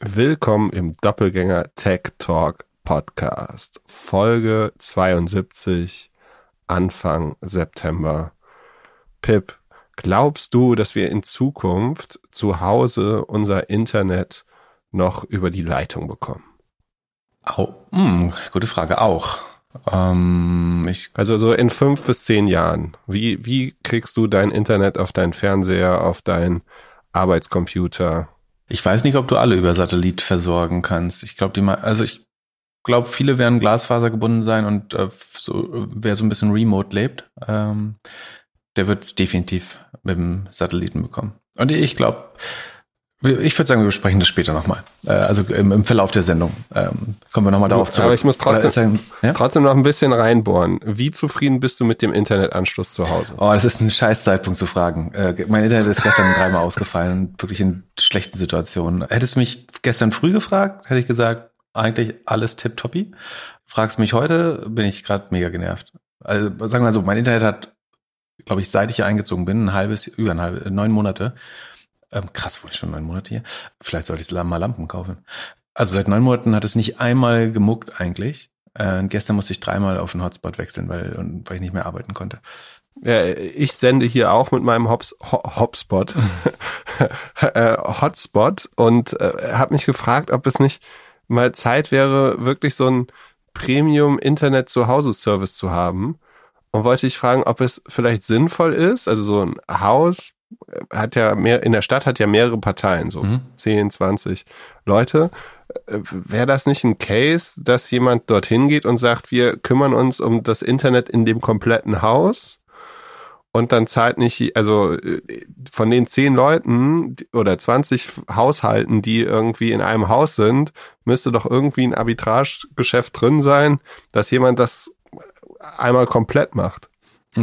Willkommen im Doppelgänger Tech Talk Podcast, Folge 72, Anfang September. Pip, glaubst du, dass wir in Zukunft zu Hause unser Internet noch über die Leitung bekommen? Au, hm, gute Frage, auch. Ähm, ich also so in fünf bis zehn Jahren, wie, wie kriegst du dein Internet auf deinen Fernseher, auf deinen Arbeitscomputer? Ich weiß nicht, ob du alle über Satellit versorgen kannst. Ich glaube, die also ich glaube, viele werden Glasfaser gebunden sein und äh, so, wer so ein bisschen remote lebt, ähm, der wird es definitiv mit dem Satelliten bekommen. Und ich glaube, ich würde sagen, wir besprechen das später nochmal. Äh, also im, im, Verlauf der Sendung. Ähm, kommen wir nochmal darauf zurück. Aber ich muss trotzdem, ja? trotzdem noch ein bisschen reinbohren. Wie zufrieden bist du mit dem Internetanschluss zu Hause? Oh, das ist ein scheiß Zeitpunkt zu fragen. Äh, mein Internet ist gestern dreimal ausgefallen, wirklich in schlechten Situationen. Hättest du mich gestern früh gefragt, hätte ich gesagt, eigentlich alles tipptoppi. Fragst mich heute, bin ich gerade mega genervt. Also sagen wir mal so, mein Internet hat, glaube ich, seit ich hier eingezogen bin, ein halbes, über ein halbes, neun Monate, ähm, krass, wohne ich schon neun Monate hier. Vielleicht sollte ich mal Lampen kaufen. Also seit neun Monaten hat es nicht einmal gemuckt eigentlich. Äh, gestern musste ich dreimal auf den Hotspot wechseln, weil, weil ich nicht mehr arbeiten konnte. Ja, ich sende hier auch mit meinem Hops, Ho Hotspot, äh, Hotspot und äh, habe mich gefragt, ob es nicht mal Zeit wäre, wirklich so ein Premium-Internet-Zuhause-Service zu haben. Und wollte ich fragen, ob es vielleicht sinnvoll ist, also so ein Haus hat ja mehr, in der Stadt hat ja mehrere Parteien, so mhm. 10, 20 Leute. Äh, wäre das nicht ein Case, dass jemand dorthin geht und sagt, wir kümmern uns um das Internet in dem kompletten Haus und dann zahlt nicht, also äh, von den zehn Leuten oder 20 Haushalten, die irgendwie in einem Haus sind, müsste doch irgendwie ein Arbitragegeschäft drin sein, dass jemand das einmal komplett macht.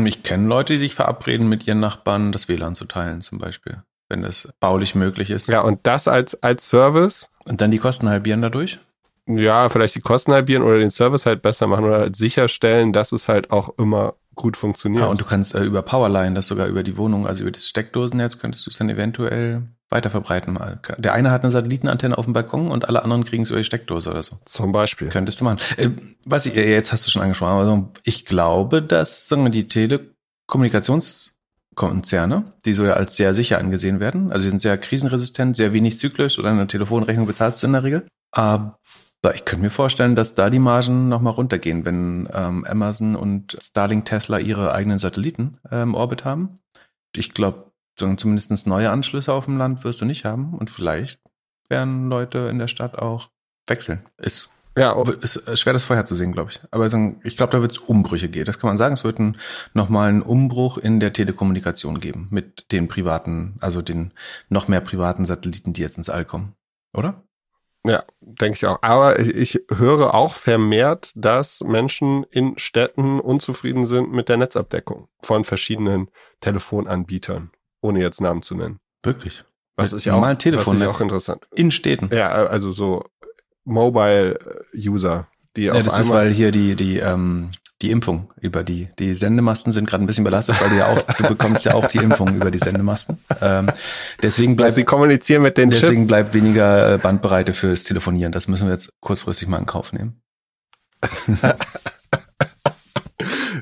Ich kenne Leute, die sich verabreden, mit ihren Nachbarn das WLAN zu teilen, zum Beispiel, wenn das baulich möglich ist. Ja, und das als, als Service? Und dann die Kosten halbieren dadurch? Ja, vielleicht die Kosten halbieren oder den Service halt besser machen oder halt sicherstellen, dass es halt auch immer gut funktioniert. Ja, und du kannst äh, über Powerline, das sogar über die Wohnung, also über das Steckdosennetz, könntest du es dann eventuell weiter verbreiten. Der eine hat eine Satellitenantenne auf dem Balkon und alle anderen kriegen es über die Steckdose oder so. Zum Beispiel. Könntest du machen. Äh, was ich, äh, jetzt hast du schon angesprochen, aber ich glaube, dass sagen wir, die Telekommunikationskonzerne, die so ja als sehr sicher angesehen werden, also sie sind sehr krisenresistent, sehr wenig zyklisch oder eine Telefonrechnung bezahlst du in der Regel. Aber ich könnte mir vorstellen, dass da die Margen nochmal runtergehen, wenn ähm, Amazon und Starlink Tesla ihre eigenen Satelliten äh, im Orbit haben. Ich glaube, zumindest neue Anschlüsse auf dem Land wirst du nicht haben und vielleicht werden Leute in der Stadt auch wechseln. Ist ja, ist schwer das vorherzusehen, glaube ich. Aber ich glaube, da wird es Umbrüche geben. Das kann man sagen. Es wird ein, nochmal einen Umbruch in der Telekommunikation geben mit den privaten, also den noch mehr privaten Satelliten, die jetzt ins All kommen. Oder? Ja, denke ich auch. Aber ich höre auch vermehrt, dass Menschen in Städten unzufrieden sind mit der Netzabdeckung von verschiedenen Telefonanbietern ohne jetzt Namen zu nennen. Wirklich? Was ist ja auch, Telefon was ist auch interessant. In Städten. Ja, also so Mobile-User, die ja, auf das ist, weil hier die, die, ähm, die Impfung über die, die Sendemasten sind gerade ein bisschen belastet, weil du ja auch, du bekommst ja auch die Impfung über die Sendemasten. Ähm, deswegen bleibt, Sie kommunizieren mit den Deswegen Chips. bleibt weniger Bandbreite fürs Telefonieren. Das müssen wir jetzt kurzfristig mal in Kauf nehmen.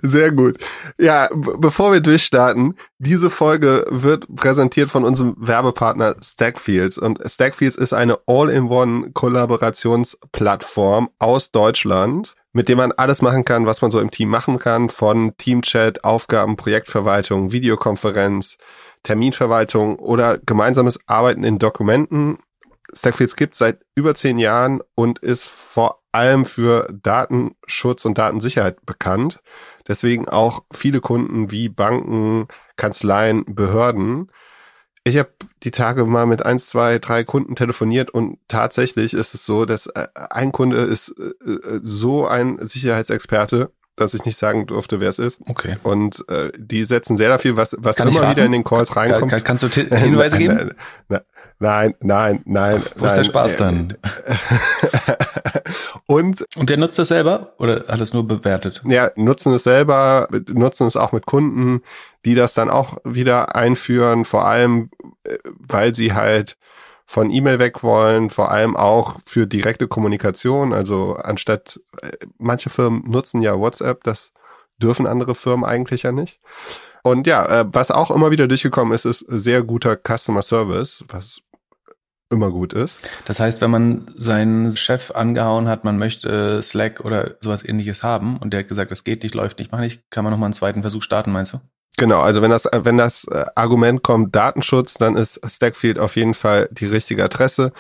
Sehr gut. Ja, bevor wir durchstarten, diese Folge wird präsentiert von unserem Werbepartner Stackfields. Und Stackfields ist eine All-in-One-Kollaborationsplattform aus Deutschland, mit dem man alles machen kann, was man so im Team machen kann, von Teamchat, Aufgaben, Projektverwaltung, Videokonferenz, Terminverwaltung oder gemeinsames Arbeiten in Dokumenten. Stackfields gibt seit über zehn Jahren und ist vor allem für Datenschutz und Datensicherheit bekannt. Deswegen auch viele Kunden wie Banken, Kanzleien, Behörden. Ich habe die Tage mal mit eins, zwei, drei Kunden telefoniert und tatsächlich ist es so, dass äh, ein Kunde ist äh, so ein Sicherheitsexperte, dass ich nicht sagen durfte, wer es ist. Okay. Und äh, die setzen sehr dafür, was, was immer wieder in den Calls reinkommt. Kann, kannst du Hinweise geben? Nein, nein, nein. Wo ist der Spaß dann? und, und der nutzt das selber oder hat es nur bewertet? Ja, nutzen es selber, nutzen es auch mit Kunden, die das dann auch wieder einführen, vor allem, äh, weil sie halt von E-Mail weg wollen, vor allem auch für direkte Kommunikation. Also anstatt, äh, manche Firmen nutzen ja WhatsApp, das dürfen andere Firmen eigentlich ja nicht. Und ja, äh, was auch immer wieder durchgekommen ist, ist sehr guter Customer Service, was immer gut ist. Das heißt, wenn man seinen Chef angehauen hat, man möchte Slack oder sowas ähnliches haben und der hat gesagt, das geht nicht, läuft nicht, mach nicht, kann man nochmal einen zweiten Versuch starten, meinst du? Genau, also wenn das, wenn das äh, Argument kommt Datenschutz, dann ist Stackfield auf jeden Fall die richtige Adresse.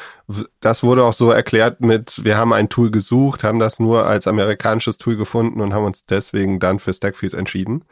Das wurde auch so erklärt mit, wir haben ein Tool gesucht, haben das nur als amerikanisches Tool gefunden und haben uns deswegen dann für Stackfield entschieden.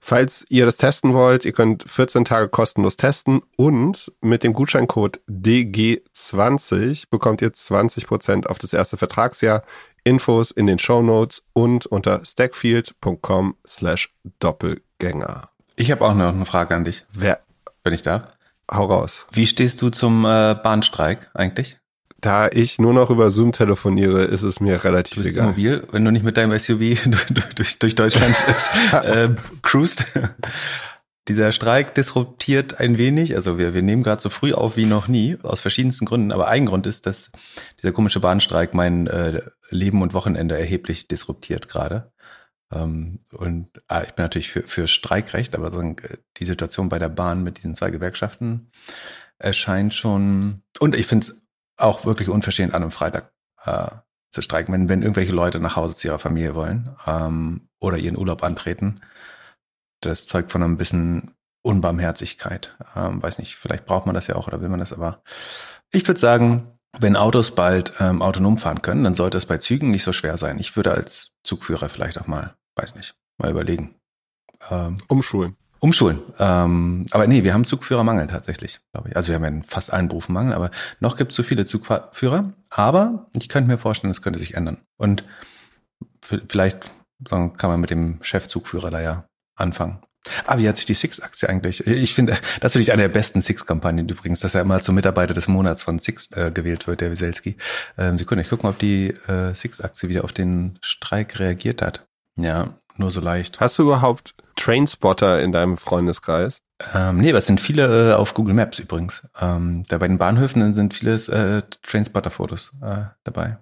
Falls ihr das testen wollt, ihr könnt 14 Tage kostenlos testen und mit dem Gutscheincode DG20 bekommt ihr 20% auf das erste Vertragsjahr. Infos in den Show Notes und unter stackfield.com slash Doppelgänger. Ich habe auch noch eine Frage an dich. Wer? Wenn ich darf. Hau raus. Wie stehst du zum äh, Bahnstreik eigentlich? Da ich nur noch über Zoom telefoniere, ist es mir relativ du bist egal. mobil, wenn du nicht mit deinem SUV durch, durch Deutschland äh, cruist. Dieser Streik disruptiert ein wenig. Also wir, wir nehmen gerade so früh auf wie noch nie, aus verschiedensten Gründen. Aber ein Grund ist, dass dieser komische Bahnstreik mein äh, Leben und Wochenende erheblich disruptiert gerade. Ähm, und ah, ich bin natürlich für, für Streikrecht, aber so, die Situation bei der Bahn mit diesen zwei Gewerkschaften erscheint schon. Und ich finde es auch wirklich unverschämt an einem Freitag äh, zu streiken, wenn, wenn irgendwelche Leute nach Hause zu ihrer Familie wollen ähm, oder ihren Urlaub antreten das zeugt von einem bisschen Unbarmherzigkeit. Ähm, weiß nicht, vielleicht braucht man das ja auch oder will man das, aber ich würde sagen, wenn Autos bald ähm, autonom fahren können, dann sollte es bei Zügen nicht so schwer sein. Ich würde als Zugführer vielleicht auch mal, weiß nicht, mal überlegen. Ähm, umschulen. Umschulen. Ähm, aber nee, wir haben Zugführermangel tatsächlich, glaube ich. Also wir haben ja in fast allen Berufen Mangel, aber noch gibt es zu viele Zugführer. Aber ich könnte mir vorstellen, es könnte sich ändern. Und vielleicht kann man mit dem Chefzugführer da ja anfangen. Ah, wie hat sich die Six-Aktie eigentlich? Ich finde, das finde ich eine der besten Six-Kampagnen übrigens, dass er immer zum Mitarbeiter des Monats von Six äh, gewählt wird, der Wieselski. Ähm, Sekunde, ich gucke mal, ob die äh, Six-Aktie wieder auf den Streik reagiert hat. Ja, nur so leicht. Hast du überhaupt Trainspotter in deinem Freundeskreis? Ähm, nee, was sind viele äh, auf Google Maps übrigens. Ähm, da bei den Bahnhöfen sind viele äh, Trainspotter-Fotos äh, dabei.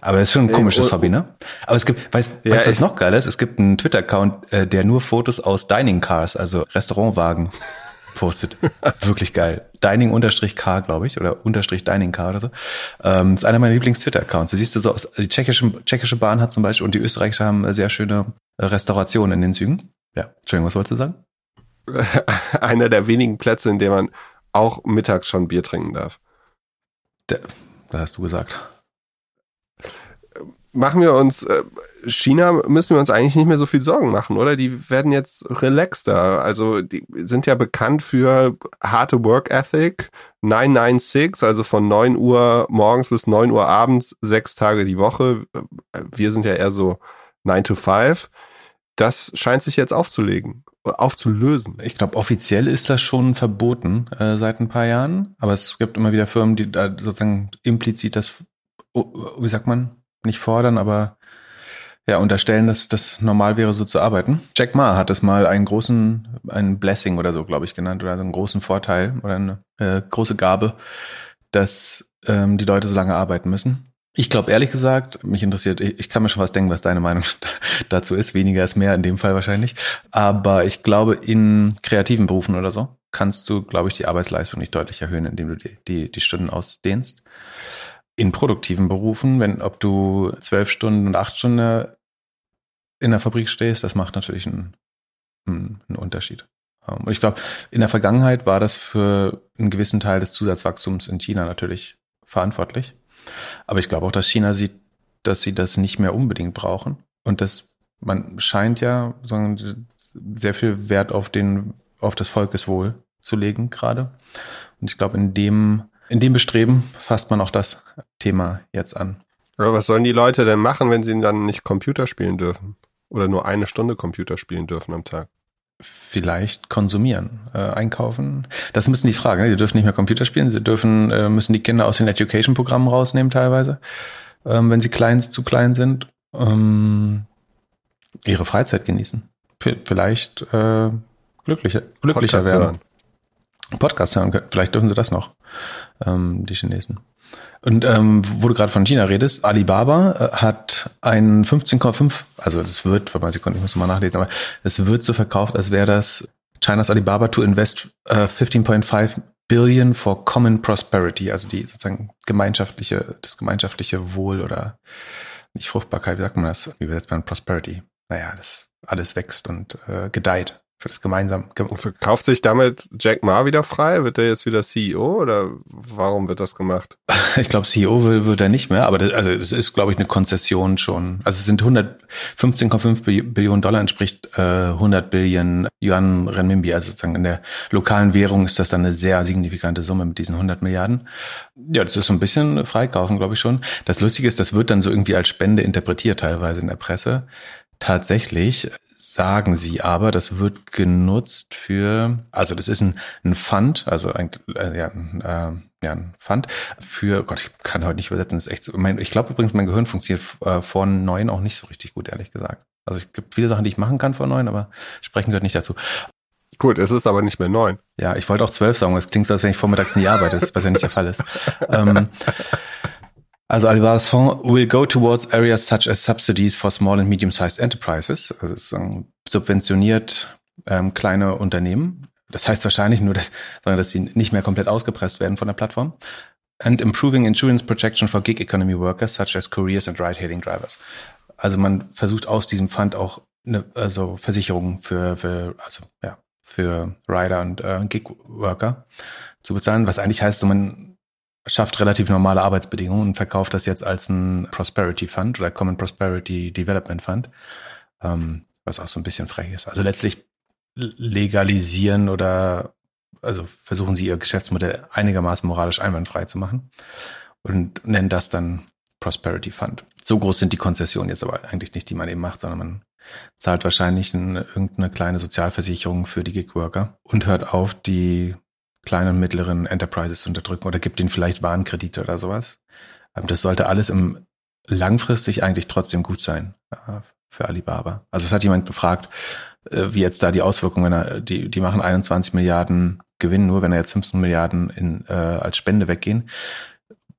Aber das ist schon ein komisches Ey, oh, Hobby, ne? Aber es gibt, weißt du, ja, was das noch geil ist? Es gibt einen Twitter-Account, äh, der nur Fotos aus Dining Cars, also Restaurantwagen, postet. Wirklich geil. Dining-Car, glaube ich, oder unterstrich Dining Car oder so. Ähm, das ist einer meiner Lieblings-Twitter-Accounts. Da siehst du so aus, die tschechische, tschechische Bahn hat zum Beispiel und die österreichische haben sehr schöne Restaurationen in den Zügen. Ja, Entschuldigung, was wolltest du sagen? Einer der wenigen Plätze, in dem man auch mittags schon Bier trinken darf. Da, da hast du gesagt machen wir uns, äh, China müssen wir uns eigentlich nicht mehr so viel Sorgen machen, oder? Die werden jetzt relaxter. Also die sind ja bekannt für harte Work Ethic, 996, also von 9 Uhr morgens bis 9 Uhr abends, sechs Tage die Woche. Wir sind ja eher so 9 to 5. Das scheint sich jetzt aufzulegen, aufzulösen. Ich glaube, offiziell ist das schon verboten äh, seit ein paar Jahren, aber es gibt immer wieder Firmen, die da sozusagen implizit das, wie sagt man, nicht fordern, aber ja, unterstellen, dass das normal wäre, so zu arbeiten. Jack Ma hat es mal einen großen, einen Blessing oder so, glaube ich, genannt, oder einen großen Vorteil oder eine äh, große Gabe, dass ähm, die Leute so lange arbeiten müssen. Ich glaube ehrlich gesagt, mich interessiert, ich, ich, kann mir schon was denken, was deine Meinung dazu ist. Weniger ist mehr in dem Fall wahrscheinlich. Aber ich glaube, in kreativen Berufen oder so kannst du, glaube ich, die Arbeitsleistung nicht deutlich erhöhen, indem du die, die, die Stunden ausdehnst in produktiven Berufen, wenn ob du zwölf Stunden und acht Stunden in der Fabrik stehst, das macht natürlich einen, einen Unterschied. Ähm, und ich glaube, in der Vergangenheit war das für einen gewissen Teil des Zusatzwachstums in China natürlich verantwortlich. Aber ich glaube auch, dass China sieht, dass sie das nicht mehr unbedingt brauchen. Und dass man scheint ja sehr viel Wert auf den, auf das Volkeswohl zu legen gerade. Und ich glaube, in dem in dem Bestreben fasst man auch das Thema jetzt an. Aber was sollen die Leute denn machen, wenn sie dann nicht Computer spielen dürfen? Oder nur eine Stunde Computer spielen dürfen am Tag? Vielleicht konsumieren, äh, einkaufen. Das müssen die fragen. Ne? Sie dürfen nicht mehr Computer spielen. Sie dürfen, äh, müssen die Kinder aus den Education-Programmen rausnehmen teilweise, ähm, wenn sie klein, zu klein sind. Ähm, ihre Freizeit genießen. V vielleicht äh, glücklicher, glücklicher werden. Hören. Podcast hören können. Vielleicht dürfen sie das noch, ähm, die Chinesen. Und ähm, wo du gerade von China redest, Alibaba äh, hat ein 15,5, also das wird, warte mal Sekunden, ich muss mal nachlesen, aber es wird so verkauft, als wäre das Chinas Alibaba to invest uh, 15.5 Billion for Common Prosperity, also die sozusagen gemeinschaftliche, das gemeinschaftliche Wohl oder nicht Fruchtbarkeit, wie sagt man das? Wie übersetzt man Prosperity? Naja, das alles wächst und äh, gedeiht für das gemeinsam. Und verkauft sich damit Jack Ma wieder frei? Wird er jetzt wieder CEO oder warum wird das gemacht? Ich glaube, CEO will, wird er nicht mehr, aber das, also es ist, glaube ich, eine Konzession schon. Also es sind 115,5 Billionen Dollar, entspricht äh, 100 Billionen Yuan Renminbi. Also sozusagen in der lokalen Währung ist das dann eine sehr signifikante Summe mit diesen 100 Milliarden. Ja, das ist so ein bisschen freikaufen, glaube ich schon. Das Lustige ist, das wird dann so irgendwie als Spende interpretiert teilweise in der Presse. Tatsächlich sagen sie aber, das wird genutzt für, also das ist ein, ein Fund, also ein, äh, ja, ein, äh, ja, ein Fund für, Gott, ich kann heute nicht übersetzen, das ist echt so, mein, ich glaube übrigens, mein Gehirn funktioniert äh, vor neun auch nicht so richtig gut, ehrlich gesagt. Also es gibt viele Sachen, die ich machen kann vor neun, aber sprechen gehört nicht dazu. Gut, es ist aber nicht mehr neun. Ja, ich wollte auch zwölf sagen, es klingt so, als wenn ich vormittags nie arbeite, was ja nicht der Fall ist. ähm, also Alibaba's Fonds will go towards areas such as subsidies for small and medium-sized enterprises. Also es subventioniert ähm, kleine Unternehmen. Das heißt wahrscheinlich nur, dass, sondern dass sie nicht mehr komplett ausgepresst werden von der Plattform. And improving insurance protection for gig economy workers such as couriers and ride-hailing drivers. Also man versucht aus diesem Fund auch eine, also Versicherungen für, für, also ja, für Rider und äh, Gig-Worker zu bezahlen, was eigentlich heißt, so man schafft relativ normale Arbeitsbedingungen und verkauft das jetzt als ein Prosperity Fund oder Common Prosperity Development Fund, ähm, was auch so ein bisschen frech ist. Also letztlich legalisieren oder also versuchen sie ihr Geschäftsmodell einigermaßen moralisch einwandfrei zu machen und nennen das dann Prosperity Fund. So groß sind die Konzessionen jetzt aber eigentlich nicht, die man eben macht, sondern man zahlt wahrscheinlich eine, irgendeine kleine Sozialversicherung für die Gigworker und hört auf, die kleinen und mittleren Enterprises zu unterdrücken oder gibt ihnen vielleicht Warenkredite oder sowas. Ähm, das sollte alles im langfristig eigentlich trotzdem gut sein äh, für Alibaba. Also es hat jemand gefragt, äh, wie jetzt da die Auswirkungen, die, die machen 21 Milliarden Gewinn, nur wenn er jetzt 15 Milliarden in, äh, als Spende weggehen.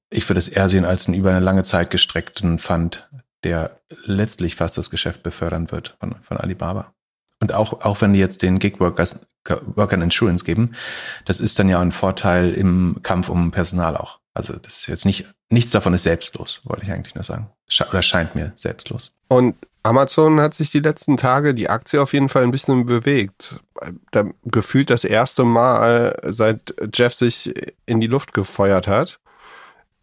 Ich würde es eher sehen als einen über eine lange Zeit gestreckten Fund, der letztlich fast das Geschäft befördern wird von, von Alibaba. Und auch, auch wenn die jetzt den Gig-Workers Workern Insurance geben, das ist dann ja ein Vorteil im Kampf um Personal auch. Also das ist jetzt nicht, nichts davon ist selbstlos, wollte ich eigentlich nur sagen. Oder scheint mir selbstlos. Und Amazon hat sich die letzten Tage die Aktie auf jeden Fall ein bisschen bewegt. Da gefühlt das erste Mal, seit Jeff sich in die Luft gefeuert hat.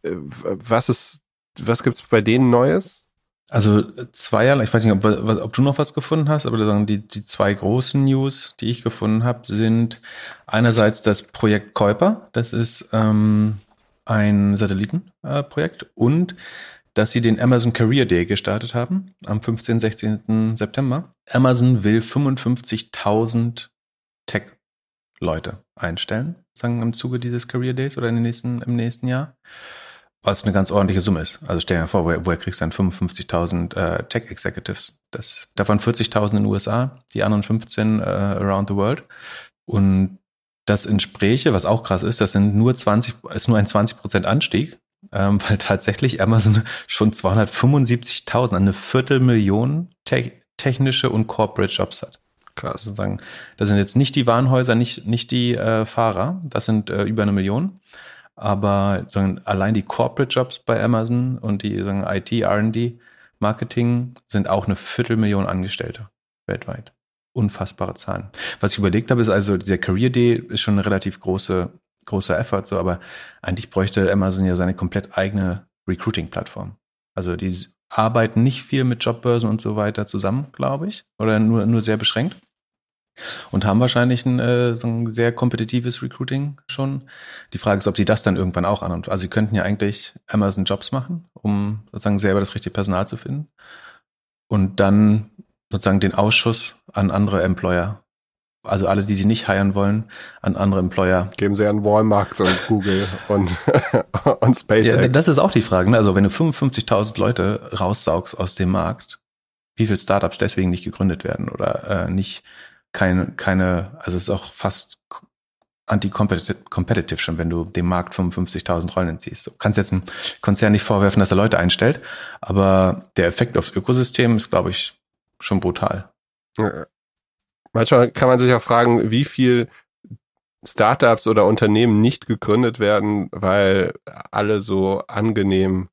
Was ist, was gibt's bei denen Neues? Also zweierlei, ich weiß nicht, ob, ob, du noch was gefunden hast, aber die, die zwei großen News, die ich gefunden habe, sind einerseits das Projekt Kuiper, das ist ähm, ein Satellitenprojekt äh, und dass sie den Amazon Career Day gestartet haben am 15. 16. September. Amazon will 55.000 Tech-Leute einstellen, sagen im Zuge dieses Career Days oder in den nächsten, im nächsten Jahr was eine ganz ordentliche Summe ist. Also stell dir vor, woher, woher kriegst du dann 55.000 äh, Tech-Executives? Das, davon 40.000 in den USA, die anderen 15 äh, around the world. Und das entspräche, was auch krass ist, das sind nur 20, ist nur ein 20 Prozent Anstieg, ähm, weil tatsächlich Amazon schon 275.000, eine Viertelmillion te technische und Corporate Jobs hat. Krass. Sozusagen, das sind jetzt nicht die Warenhäuser, nicht, nicht die äh, Fahrer, das sind äh, über eine Million aber sagen, allein die Corporate Jobs bei Amazon und die sagen, IT, R&D, Marketing sind auch eine Viertelmillion Angestellte weltweit. Unfassbare Zahlen. Was ich überlegt habe, ist also, dieser Career Day ist schon eine relativ große, großer Effort, so, aber eigentlich bräuchte Amazon ja seine komplett eigene Recruiting-Plattform. Also die arbeiten nicht viel mit Jobbörsen und so weiter zusammen, glaube ich, oder nur, nur sehr beschränkt und haben wahrscheinlich ein, äh, so ein sehr kompetitives Recruiting schon. Die Frage ist, ob sie das dann irgendwann auch an. Also sie könnten ja eigentlich Amazon Jobs machen, um sozusagen selber das richtige Personal zu finden und dann sozusagen den Ausschuss an andere Employer, also alle, die sie nicht heiren wollen, an andere Employer. Geben sie an Walmart und Google und, und SpaceX. Ja, das ist auch die Frage. Ne? Also wenn du 55.000 Leute raussaugst aus dem Markt, wie viele Startups deswegen nicht gegründet werden oder äh, nicht keine, keine, also es ist auch fast anti-competitive schon, wenn du dem Markt 55.000 Rollen entziehst. Du kannst jetzt einem Konzern nicht vorwerfen, dass er Leute einstellt, aber der Effekt aufs Ökosystem ist, glaube ich, schon brutal. Manchmal kann man sich auch fragen, wie viel Startups oder Unternehmen nicht gegründet werden, weil alle so angenehm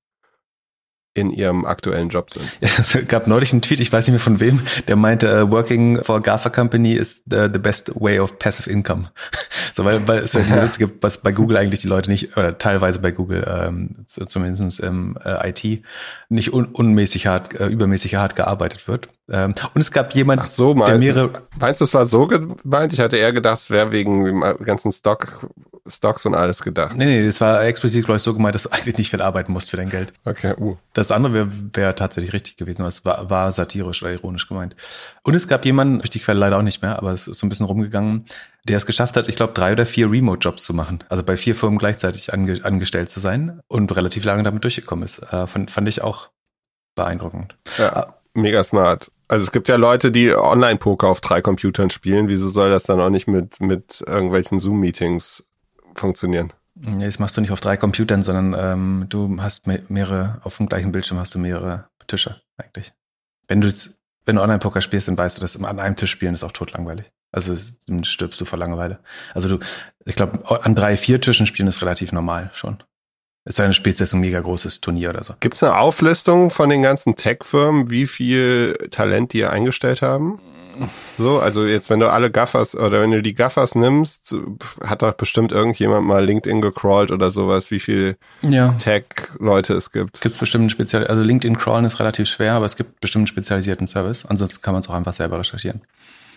in ihrem aktuellen Job sind. Ja, es gab neulich einen Tweet, ich weiß nicht mehr von wem, der meinte, uh, working for a GAFA company is the, the best way of passive income. so, weil, weil es ja diese Witze gibt, was bei Google eigentlich die Leute nicht, oder teilweise bei Google, ähm, zumindest im äh, IT, nicht un unmäßig hart, äh, übermäßig hart gearbeitet wird. Ähm, und es gab jemand, so, mein, der mehrere. Meinst du, es war so gemeint? Ich hatte eher gedacht, es wäre wegen dem ganzen Stock, Stocks und alles gedacht. Nee, nee, das war explizit, glaube ich, so gemeint, dass du eigentlich nicht viel arbeiten musst für dein Geld. Okay, uh. Das andere wäre wär tatsächlich richtig gewesen, aber es war, war satirisch oder ironisch gemeint. Und es gab jemanden, ich die Quelle leider auch nicht mehr, aber es ist so ein bisschen rumgegangen, der es geschafft hat, ich glaube, drei oder vier Remote-Jobs zu machen. Also bei vier Firmen gleichzeitig ange angestellt zu sein und relativ lange damit durchgekommen ist. Äh, fand, fand ich auch beeindruckend. Ja, ah. Mega smart. Also es gibt ja Leute, die Online-Poker auf drei Computern spielen. Wieso soll das dann auch nicht mit, mit irgendwelchen Zoom-Meetings funktionieren? Ja, das machst du nicht auf drei Computern, sondern ähm, du hast mehrere, auf dem gleichen Bildschirm hast du mehrere Tische eigentlich. Wenn du wenn du Online-Poker spielst, dann weißt du, dass an einem Tisch spielen ist auch totlangweilig. Also dann stirbst du vor Langeweile. Also du, ich glaube, an drei, vier Tischen spielen ist relativ normal schon. Es sei denn, du spielst jetzt ein mega großes Turnier oder so. Gibt es eine Auflistung von den ganzen Tech-Firmen, wie viel Talent die eingestellt haben? So, also jetzt, wenn du alle Gaffers oder wenn du die Gaffers nimmst, hat doch bestimmt irgendjemand mal LinkedIn gecrawlt oder sowas, wie viel ja. Tech-Leute es gibt. Gibt es bestimmt einen speziell, also LinkedIn crawlen ist relativ schwer, aber es gibt bestimmt einen spezialisierten Service. Ansonsten kann man es auch einfach selber recherchieren.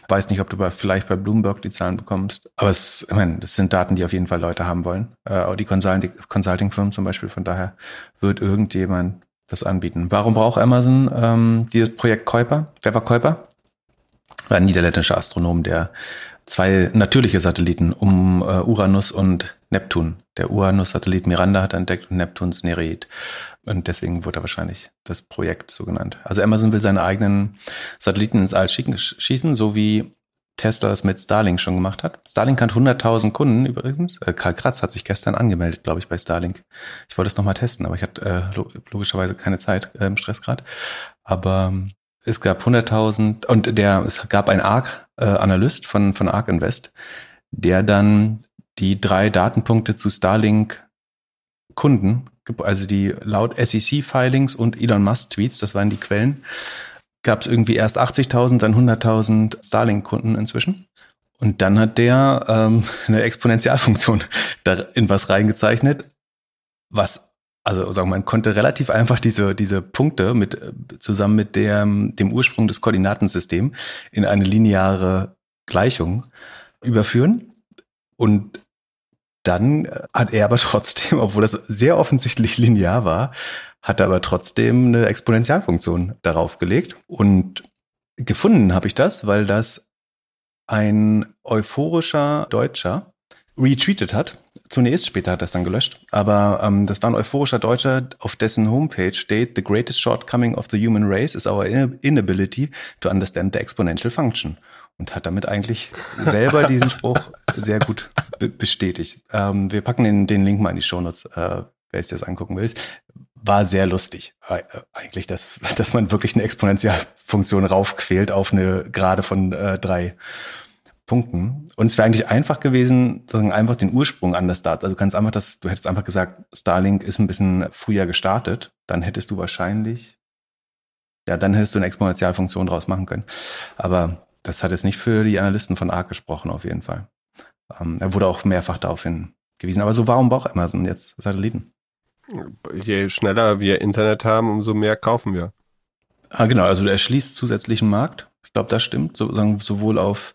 Weiß nicht, ob du bei, vielleicht bei Bloomberg die Zahlen bekommst. Aber es, ich meine, das sind Daten, die auf jeden Fall Leute haben wollen. Äh, auch die Consulting-Firmen zum Beispiel. Von daher wird irgendjemand das anbieten. Warum braucht Amazon ähm, dieses Projekt Kuiper? Wer war Kuiper? Ein niederländischer Astronom, der zwei natürliche Satelliten um äh, Uranus und Neptun. Der Uranus-Satellit Miranda hat entdeckt und Neptuns Nereid. Und deswegen wurde er wahrscheinlich das Projekt so genannt. Also Amazon will seine eigenen Satelliten ins All schicken, schießen, so wie Tesla das mit Starlink schon gemacht hat. Starlink hat 100.000 Kunden übrigens. Äh, Karl Kratz hat sich gestern angemeldet, glaube ich, bei Starlink. Ich wollte es nochmal testen, aber ich hatte äh, logischerweise keine Zeit äh, im Stressgrad. Aber ähm, es gab 100.000 und der es gab einen ARC-Analyst äh, von von ARC Invest, der dann die drei Datenpunkte zu Starlink Kunden, also die laut SEC-Filings und Elon Musk-Tweets, das waren die Quellen, gab es irgendwie erst 80.000, dann 100.000 Starlink-Kunden inzwischen. Und dann hat der ähm, eine Exponentialfunktion da in was reingezeichnet, was, also sagen wir, man konnte relativ einfach diese, diese Punkte mit, zusammen mit dem, dem Ursprung des Koordinatensystems in eine lineare Gleichung überführen. Und dann äh, hat er aber trotzdem, obwohl das sehr offensichtlich linear war, hat er aber trotzdem eine Exponentialfunktion darauf gelegt. Und gefunden habe ich das, weil das ein euphorischer Deutscher retweetet hat. Zunächst, später hat er es dann gelöscht. Aber ähm, das war ein euphorischer Deutscher, auf dessen Homepage steht, The greatest shortcoming of the human race is our inability to understand the exponential function und hat damit eigentlich selber diesen Spruch sehr gut be bestätigt. Ähm, wir packen den, den Link mal in die Shownotes, äh, wer sich das angucken will. War sehr lustig, äh, eigentlich, dass, dass man wirklich eine Exponentialfunktion raufquält auf eine Gerade von äh, drei Punkten. Und es wäre eigentlich einfach gewesen, sozusagen einfach den Ursprung an der Start. Also du kannst einfach das, du hättest einfach gesagt, Starlink ist ein bisschen früher gestartet, dann hättest du wahrscheinlich, ja, dann hättest du eine Exponentialfunktion draus machen können. Aber das hat jetzt nicht für die Analysten von ARC gesprochen, auf jeden Fall. Ähm, er wurde auch mehrfach darauf hingewiesen. Aber so, warum braucht Amazon jetzt Satelliten? Je schneller wir Internet haben, umso mehr kaufen wir. Ah, genau. Also du erschließt zusätzlichen Markt. Ich glaube, das stimmt. So, sagen, sowohl auf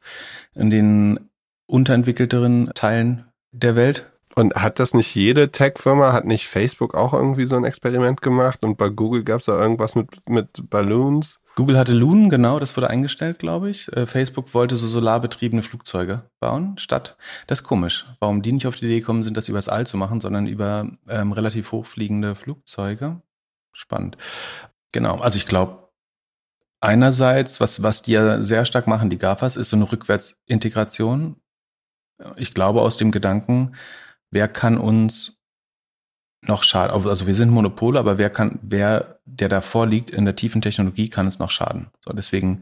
in den unterentwickelteren Teilen der Welt. Und hat das nicht jede Tech-Firma, hat nicht Facebook auch irgendwie so ein Experiment gemacht? Und bei Google gab es da irgendwas mit, mit Balloons? Google hatte Loon, genau, das wurde eingestellt, glaube ich. Äh, Facebook wollte so solarbetriebene Flugzeuge bauen, statt. Das ist komisch, warum die nicht auf die Idee gekommen sind, das übers All zu machen, sondern über ähm, relativ hochfliegende Flugzeuge. Spannend. Genau, also ich glaube, einerseits, was, was die ja sehr stark machen, die GAFAs, ist so eine Rückwärtsintegration Ich glaube aus dem Gedanken, wer kann uns noch schaden? Also wir sind Monopole, aber wer kann, wer, der davor liegt in der tiefen Technologie, kann es noch schaden. So, deswegen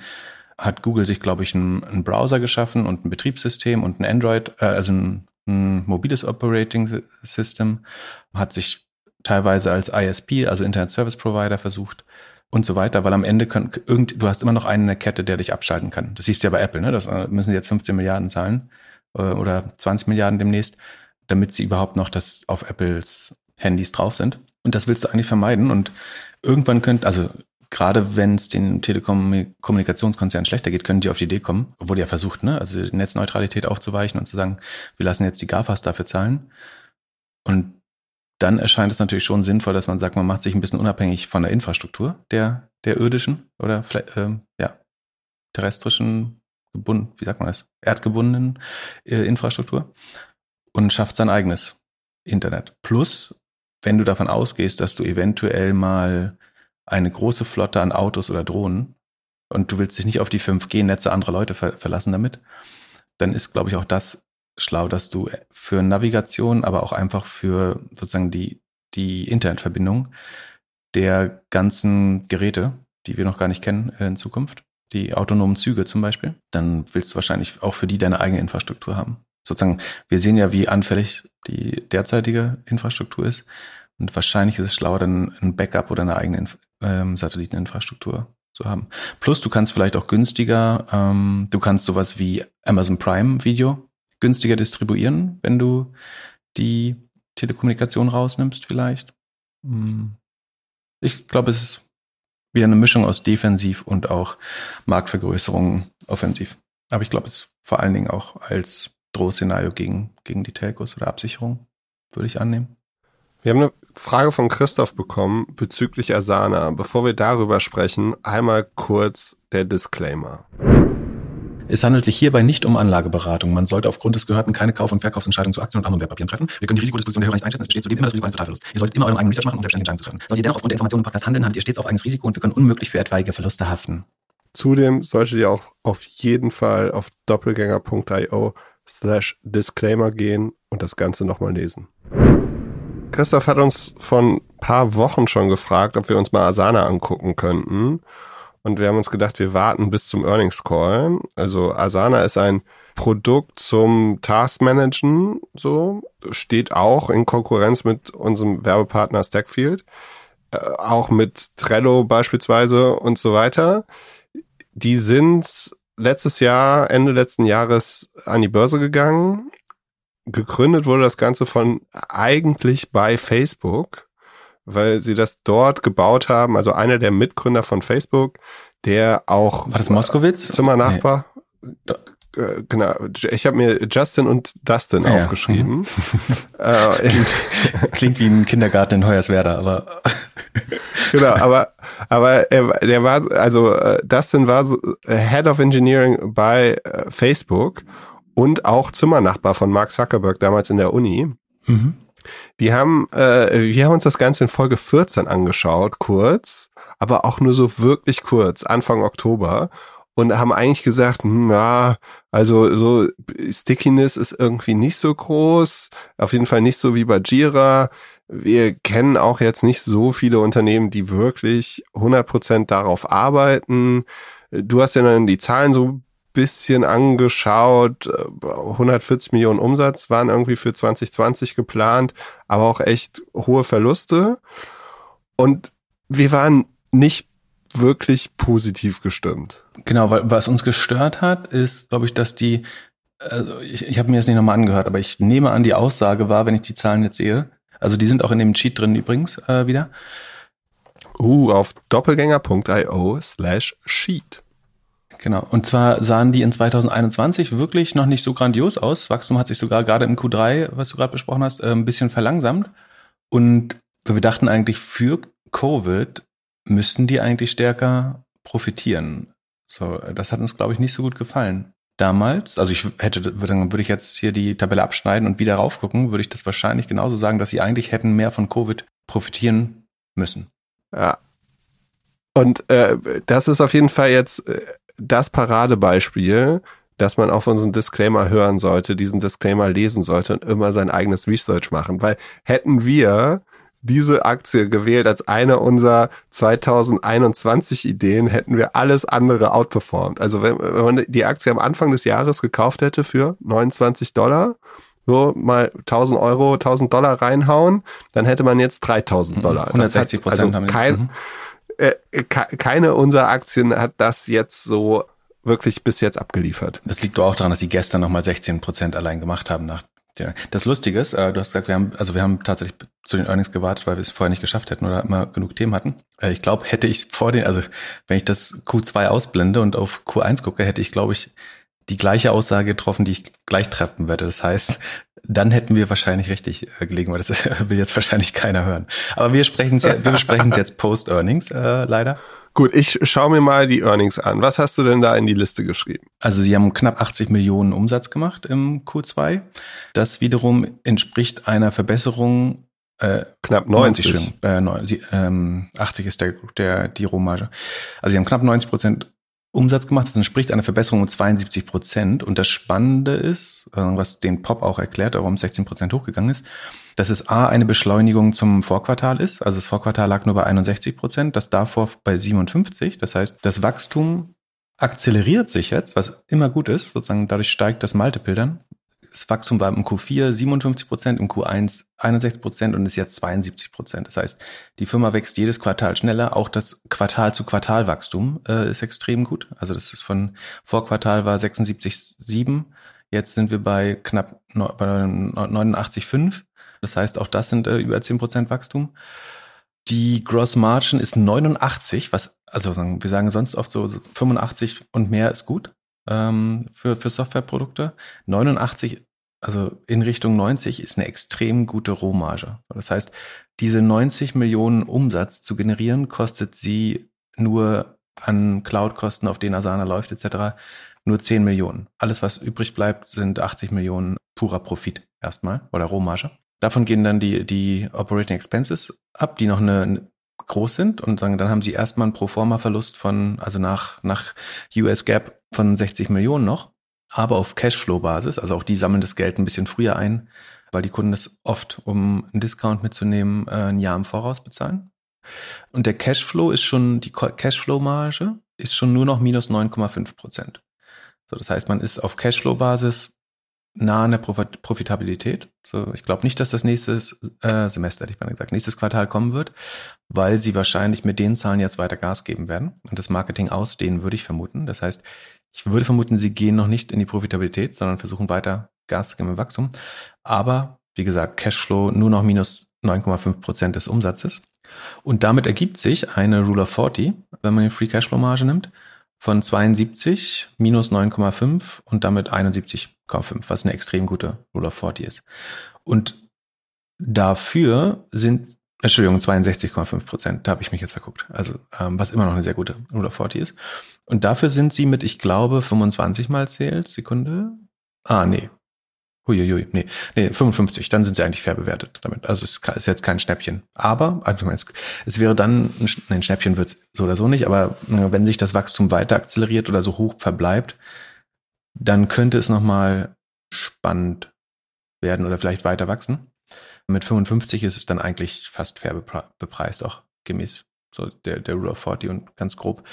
hat Google sich, glaube ich, einen, einen Browser geschaffen und ein Betriebssystem und ein Android, äh, also ein, ein mobiles Operating System, hat sich teilweise als ISP, also Internet Service Provider, versucht und so weiter, weil am Ende können, irgend, du hast immer noch einen in der Kette, der dich abschalten kann. Das siehst du ja bei Apple, ne? Das äh, müssen sie jetzt 15 Milliarden zahlen äh, oder 20 Milliarden demnächst, damit sie überhaupt noch das auf Apples Handys drauf sind. Und das willst du eigentlich vermeiden. Und irgendwann könnt, also gerade wenn es den Telekommunikationskonzernen schlechter geht, können die auf die Idee kommen, wurde ja versucht, ne? Also Netzneutralität aufzuweichen und zu sagen, wir lassen jetzt die GAFAs dafür zahlen. Und dann erscheint es natürlich schon sinnvoll, dass man sagt, man macht sich ein bisschen unabhängig von der Infrastruktur der, der irdischen oder äh, ja, terrestrischen, gebunden, wie sagt man das, erdgebundenen äh, Infrastruktur und schafft sein eigenes Internet. Plus, wenn du davon ausgehst, dass du eventuell mal eine große Flotte an Autos oder Drohnen und du willst dich nicht auf die 5G-Netze anderer Leute ver verlassen damit, dann ist, glaube ich, auch das schlau, dass du für Navigation, aber auch einfach für sozusagen die, die Internetverbindung der ganzen Geräte, die wir noch gar nicht kennen in Zukunft, die autonomen Züge zum Beispiel, dann willst du wahrscheinlich auch für die deine eigene Infrastruktur haben. Sozusagen, wir sehen ja, wie anfällig die derzeitige Infrastruktur ist. Und wahrscheinlich ist es schlauer, dann ein Backup oder eine eigene ähm, Satelliteninfrastruktur zu haben. Plus, du kannst vielleicht auch günstiger, ähm, du kannst sowas wie Amazon Prime Video günstiger distribuieren, wenn du die Telekommunikation rausnimmst vielleicht. Hm. Ich glaube, es ist wieder eine Mischung aus Defensiv und auch Marktvergrößerung offensiv. Aber ich glaube, es ist vor allen Dingen auch als Drohszenario gegen, gegen die Telcos oder Absicherung, würde ich annehmen. Wir haben eine Frage von Christoph bekommen bezüglich Asana. Bevor wir darüber sprechen, einmal kurz der Disclaimer. Es handelt sich hierbei nicht um Anlageberatung. Man sollte aufgrund des Gehörten keine Kauf- und Verkaufsentscheidungen zu Aktien und anderen Wertpapieren treffen. Wir können die Risikodisposition der Hörer nicht einschätzen. Es besteht zudem immer das Risiko eines Totalverlusts. Ihr solltet immer euren eigenen Research machen, um selbstständige Entscheidungen zu treffen. Solltet ihr dennoch aufgrund der Informationen im Podcast handeln, habt ihr stets auf eigenes Risiko und wir können unmöglich für etwaige Verluste haften. Zudem solltet ihr auch auf jeden Fall auf doppelgänger.io slash Disclaimer gehen und das Ganze nochmal lesen. Christoph hat uns von paar Wochen schon gefragt, ob wir uns mal Asana angucken könnten. Und wir haben uns gedacht, wir warten bis zum Earnings Call. Also Asana ist ein Produkt zum Taskmanagen, so, steht auch in Konkurrenz mit unserem Werbepartner Stackfield, äh, auch mit Trello beispielsweise und so weiter. Die sind letztes Jahr, Ende letzten Jahres an die Börse gegangen. Gegründet wurde das Ganze von eigentlich bei Facebook, weil sie das dort gebaut haben. Also einer der Mitgründer von Facebook, der auch war das Moskowitz Zimmernachbar. Nee. Äh, genau, ich habe mir Justin und Dustin ah, aufgeschrieben. Ja. Mhm. klingt, klingt, wie ein Kindergarten in Hoyerswerda, aber genau, aber aber er, der war also äh, Dustin war so äh, Head of Engineering bei äh, Facebook und auch Zimmernachbar von Mark Zuckerberg damals in der Uni. Mhm. Die haben, äh, wir haben uns das Ganze in Folge 14 angeschaut, kurz, aber auch nur so wirklich kurz, Anfang Oktober und haben eigentlich gesagt, hm, ja, also so Stickiness ist irgendwie nicht so groß, auf jeden Fall nicht so wie bei Jira. Wir kennen auch jetzt nicht so viele Unternehmen, die wirklich 100% darauf arbeiten. Du hast ja dann die Zahlen so bisschen angeschaut. 140 Millionen Umsatz waren irgendwie für 2020 geplant, aber auch echt hohe Verluste. Und wir waren nicht wirklich positiv gestimmt. Genau, weil was uns gestört hat, ist, glaube ich, dass die, also ich, ich habe mir das nicht nochmal angehört, aber ich nehme an, die Aussage war, wenn ich die Zahlen jetzt sehe, also die sind auch in dem Cheat drin übrigens äh, wieder. Uh, auf doppelgänger.io slash sheet. Genau. Und zwar sahen die in 2021 wirklich noch nicht so grandios aus. Das Wachstum hat sich sogar gerade im Q3, was du gerade besprochen hast, äh, ein bisschen verlangsamt. Und wir dachten eigentlich, für Covid müssten die eigentlich stärker profitieren. So, das hat uns, glaube ich, nicht so gut gefallen. Damals, also ich hätte, dann würde ich jetzt hier die Tabelle abschneiden und wieder raufgucken, würde ich das wahrscheinlich genauso sagen, dass sie eigentlich hätten mehr von Covid profitieren müssen. Ja. Und äh, das ist auf jeden Fall jetzt äh, das Paradebeispiel, dass man auf unseren Disclaimer hören sollte, diesen Disclaimer lesen sollte und immer sein eigenes Research machen. Weil hätten wir diese Aktie gewählt als eine unserer 2021 Ideen, hätten wir alles andere outperformed. Also wenn, wenn man die Aktie am Anfang des Jahres gekauft hätte für 29 Dollar, so mal 1000 Euro, 1000 Dollar reinhauen, dann hätte man jetzt 3000 mhm. Dollar. 160 Prozent also kein, mhm. äh, keine unserer Aktien hat das jetzt so wirklich bis jetzt abgeliefert. Das liegt doch auch daran, dass sie gestern nochmal 16 Prozent allein gemacht haben nach das Lustige ist, äh, du hast gesagt, wir haben, also wir haben tatsächlich zu den Earnings gewartet, weil wir es vorher nicht geschafft hätten oder immer genug Themen hatten. Äh, ich glaube, hätte ich vor den, also wenn ich das Q2 ausblende und auf Q1 gucke, hätte ich, glaube ich, die gleiche Aussage getroffen, die ich gleich treffen werde. Das heißt, dann hätten wir wahrscheinlich richtig äh, gelegen, weil das will jetzt wahrscheinlich keiner hören. Aber wir sprechen es wir besprechen es jetzt post-Earnings, äh, leider. Gut, ich schaue mir mal die Earnings an. Was hast du denn da in die Liste geschrieben? Also sie haben knapp 80 Millionen Umsatz gemacht im Q2. Das wiederum entspricht einer Verbesserung äh, knapp 90. 90 äh, 90, ähm, 80 ist der, der die Rohmarge. Also sie haben knapp 90 Prozent Umsatz gemacht. Das entspricht einer Verbesserung um 72 Prozent. Und das Spannende ist, äh, was den Pop auch erklärt, warum 16 Prozent hochgegangen ist, dass es A, eine Beschleunigung zum Vorquartal ist. Also das Vorquartal lag nur bei 61 Prozent, das davor bei 57. Das heißt, das Wachstum akzeleriert sich jetzt, was immer gut ist. Sozusagen dadurch steigt das Multiple dann das Wachstum war im Q4 57 Prozent, im Q1 61 Prozent und ist jetzt 72 Prozent. Das heißt, die Firma wächst jedes Quartal schneller. Auch das Quartal-zu-Quartal-Wachstum äh, ist extrem gut. Also das ist von Vorquartal war 76,7. Jetzt sind wir bei knapp 89,5. Das heißt, auch das sind äh, über 10 Prozent Wachstum. Die Gross Margin ist 89, was, also wir sagen sonst oft so 85 und mehr ist gut ähm, für, für Softwareprodukte. 89, also in Richtung 90 ist eine extrem gute Rohmarge. Das heißt, diese 90 Millionen Umsatz zu generieren, kostet sie nur an Cloud-Kosten, auf denen Asana läuft, etc., nur 10 Millionen. Alles, was übrig bleibt, sind 80 Millionen purer Profit erstmal oder Rohmarge. Davon gehen dann die, die Operating Expenses ab, die noch eine, groß sind und sagen, dann haben sie erstmal einen Proforma-Verlust von, also nach, nach US Gap von 60 Millionen noch, aber auf Cashflow-Basis, also auch die sammeln das Geld ein bisschen früher ein, weil die Kunden das oft, um einen Discount mitzunehmen, äh, ein Jahr im Voraus bezahlen. Und der Cashflow ist schon, die Cashflow-Marge ist schon nur noch minus 9,5 Prozent. So, das heißt, man ist auf Cashflow-Basis nah an der Profitabilität. So, ich glaube nicht, dass das nächste äh, Semester, hätte ich mal gesagt, nächstes Quartal kommen wird, weil sie wahrscheinlich mit den Zahlen jetzt weiter Gas geben werden und das Marketing ausdehnen, würde ich vermuten. Das heißt, ich würde vermuten, sie gehen noch nicht in die Profitabilität, sondern versuchen weiter Gas zu geben im Wachstum. Aber wie gesagt, Cashflow nur noch minus 9,5 Prozent des Umsatzes. Und damit ergibt sich eine Rule of 40, wenn man die Free Cashflow Marge nimmt, von 72 minus 9,5 und damit 71,5, was eine extrem gute Rule of 40 ist. Und dafür sind, Entschuldigung, 62,5 Prozent, da habe ich mich jetzt verguckt. Also ähm, was immer noch eine sehr gute Rule of 40 ist. Und dafür sind sie mit, ich glaube, 25 mal zählt, Sekunde. Ah, nee, Huiuiui, nee, nee, 55, dann sind sie eigentlich fair bewertet damit. Also es ist jetzt kein Schnäppchen. Aber, also es wäre dann, ein Schnäppchen wird es so oder so nicht, aber äh, wenn sich das Wachstum weiter akzeleriert oder so hoch verbleibt, dann könnte es nochmal spannend werden oder vielleicht weiter wachsen. Mit 55 ist es dann eigentlich fast fair bepreist, auch gemäß so der, der Rule of 40 und ganz grob.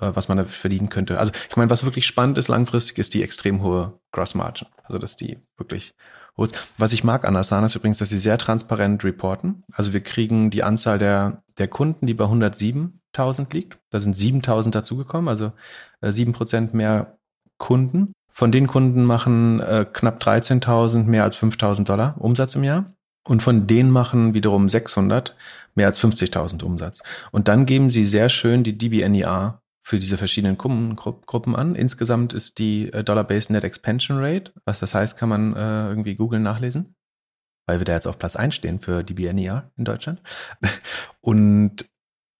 Äh, was man da verdienen könnte. Also ich meine, was wirklich spannend ist langfristig, ist die extrem hohe Gross Margin. Also dass die wirklich hoch ist. Was ich mag an Asana ist übrigens, dass sie sehr transparent reporten. Also wir kriegen die Anzahl der, der Kunden, die bei 107.000 liegt. Da sind 7.000 dazugekommen, also äh, 7% mehr Kunden. Von den Kunden machen äh, knapp 13.000 mehr als 5.000 Dollar Umsatz im Jahr. Und von denen machen wiederum 600 mehr als 50.000 Umsatz. Und dann geben sie sehr schön die DBNER für diese verschiedenen Gruppen an. Insgesamt ist die äh, Dollar-Based Net Expansion Rate, was das heißt, kann man äh, irgendwie googeln nachlesen, weil wir da jetzt auf Platz 1 stehen für DBNER in Deutschland. Und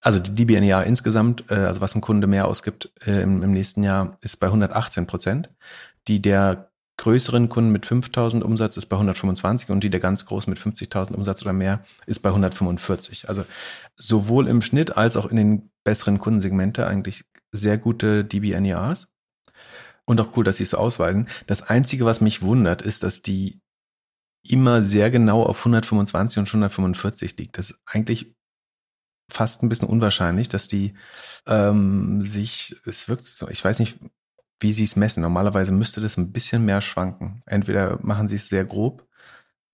also die DBNER insgesamt, äh, also was ein Kunde mehr ausgibt äh, im, im, nächsten Jahr, ist bei 118 Prozent. Die der größeren Kunden mit 5000 Umsatz ist bei 125 und die der ganz großen mit 50.000 Umsatz oder mehr ist bei 145. Also sowohl im Schnitt als auch in den besseren Kundensegmente eigentlich sehr gute DBNERs. Und auch cool, dass sie es so ausweisen. Das Einzige, was mich wundert, ist, dass die immer sehr genau auf 125 und 145 liegt. Das ist eigentlich fast ein bisschen unwahrscheinlich, dass die ähm, sich, es wirkt so, ich weiß nicht, wie sie es messen. Normalerweise müsste das ein bisschen mehr schwanken. Entweder machen sie es sehr grob,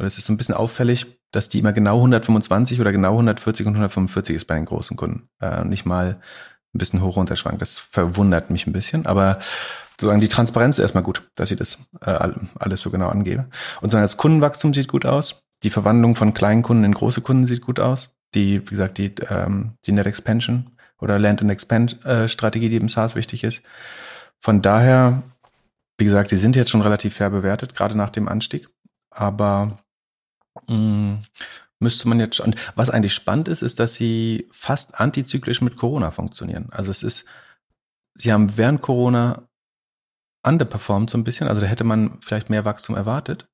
oder es ist so ein bisschen auffällig, dass die immer genau 125 oder genau 140 und 145 ist bei den großen Kunden. Äh, nicht mal ein bisschen hoch runter schwankt. Das verwundert mich ein bisschen, aber sozusagen die Transparenz ist erstmal gut, dass sie das äh, alles so genau angebe. Und sagen, das Kundenwachstum sieht gut aus. Die Verwandlung von kleinen Kunden in große Kunden sieht gut aus. Die, wie gesagt, die, ähm, die Net Expansion oder Land and Expand äh, Strategie, die im SaaS wichtig ist. Von daher, wie gesagt, sie sind jetzt schon relativ fair bewertet, gerade nach dem Anstieg. Aber mh, mm, müsste man jetzt schon. Was eigentlich spannend ist, ist, dass sie fast antizyklisch mit Corona funktionieren. Also es ist, sie haben während Corona underperformed so ein bisschen. Also da hätte man vielleicht mehr Wachstum erwartet.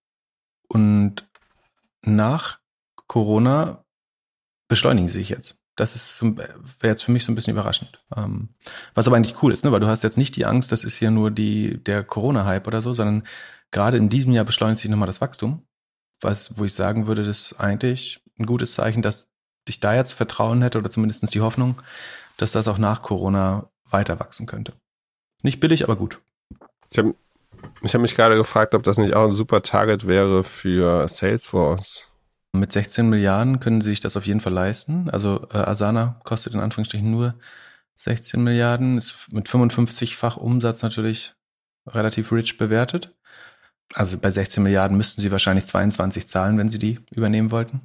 Und nach Corona beschleunigen sie sich jetzt. Das ist wäre jetzt für mich so ein bisschen überraschend. Ähm, was aber eigentlich cool ist, ne? weil du hast jetzt nicht die Angst, das ist hier nur die der Corona-Hype oder so, sondern gerade in diesem Jahr beschleunigt sich nochmal das Wachstum was, wo ich sagen würde, das ist eigentlich ein gutes Zeichen, dass ich da jetzt Vertrauen hätte oder zumindest die Hoffnung, dass das auch nach Corona weiter wachsen könnte. Nicht billig, aber gut. Ich habe ich hab mich gerade gefragt, ob das nicht auch ein super Target wäre für Salesforce. Mit 16 Milliarden können sie sich das auf jeden Fall leisten. Also äh, Asana kostet in Anführungsstrichen nur 16 Milliarden, ist mit 55-fach Umsatz natürlich relativ rich bewertet. Also bei 16 Milliarden müssten sie wahrscheinlich 22 zahlen, wenn sie die übernehmen wollten.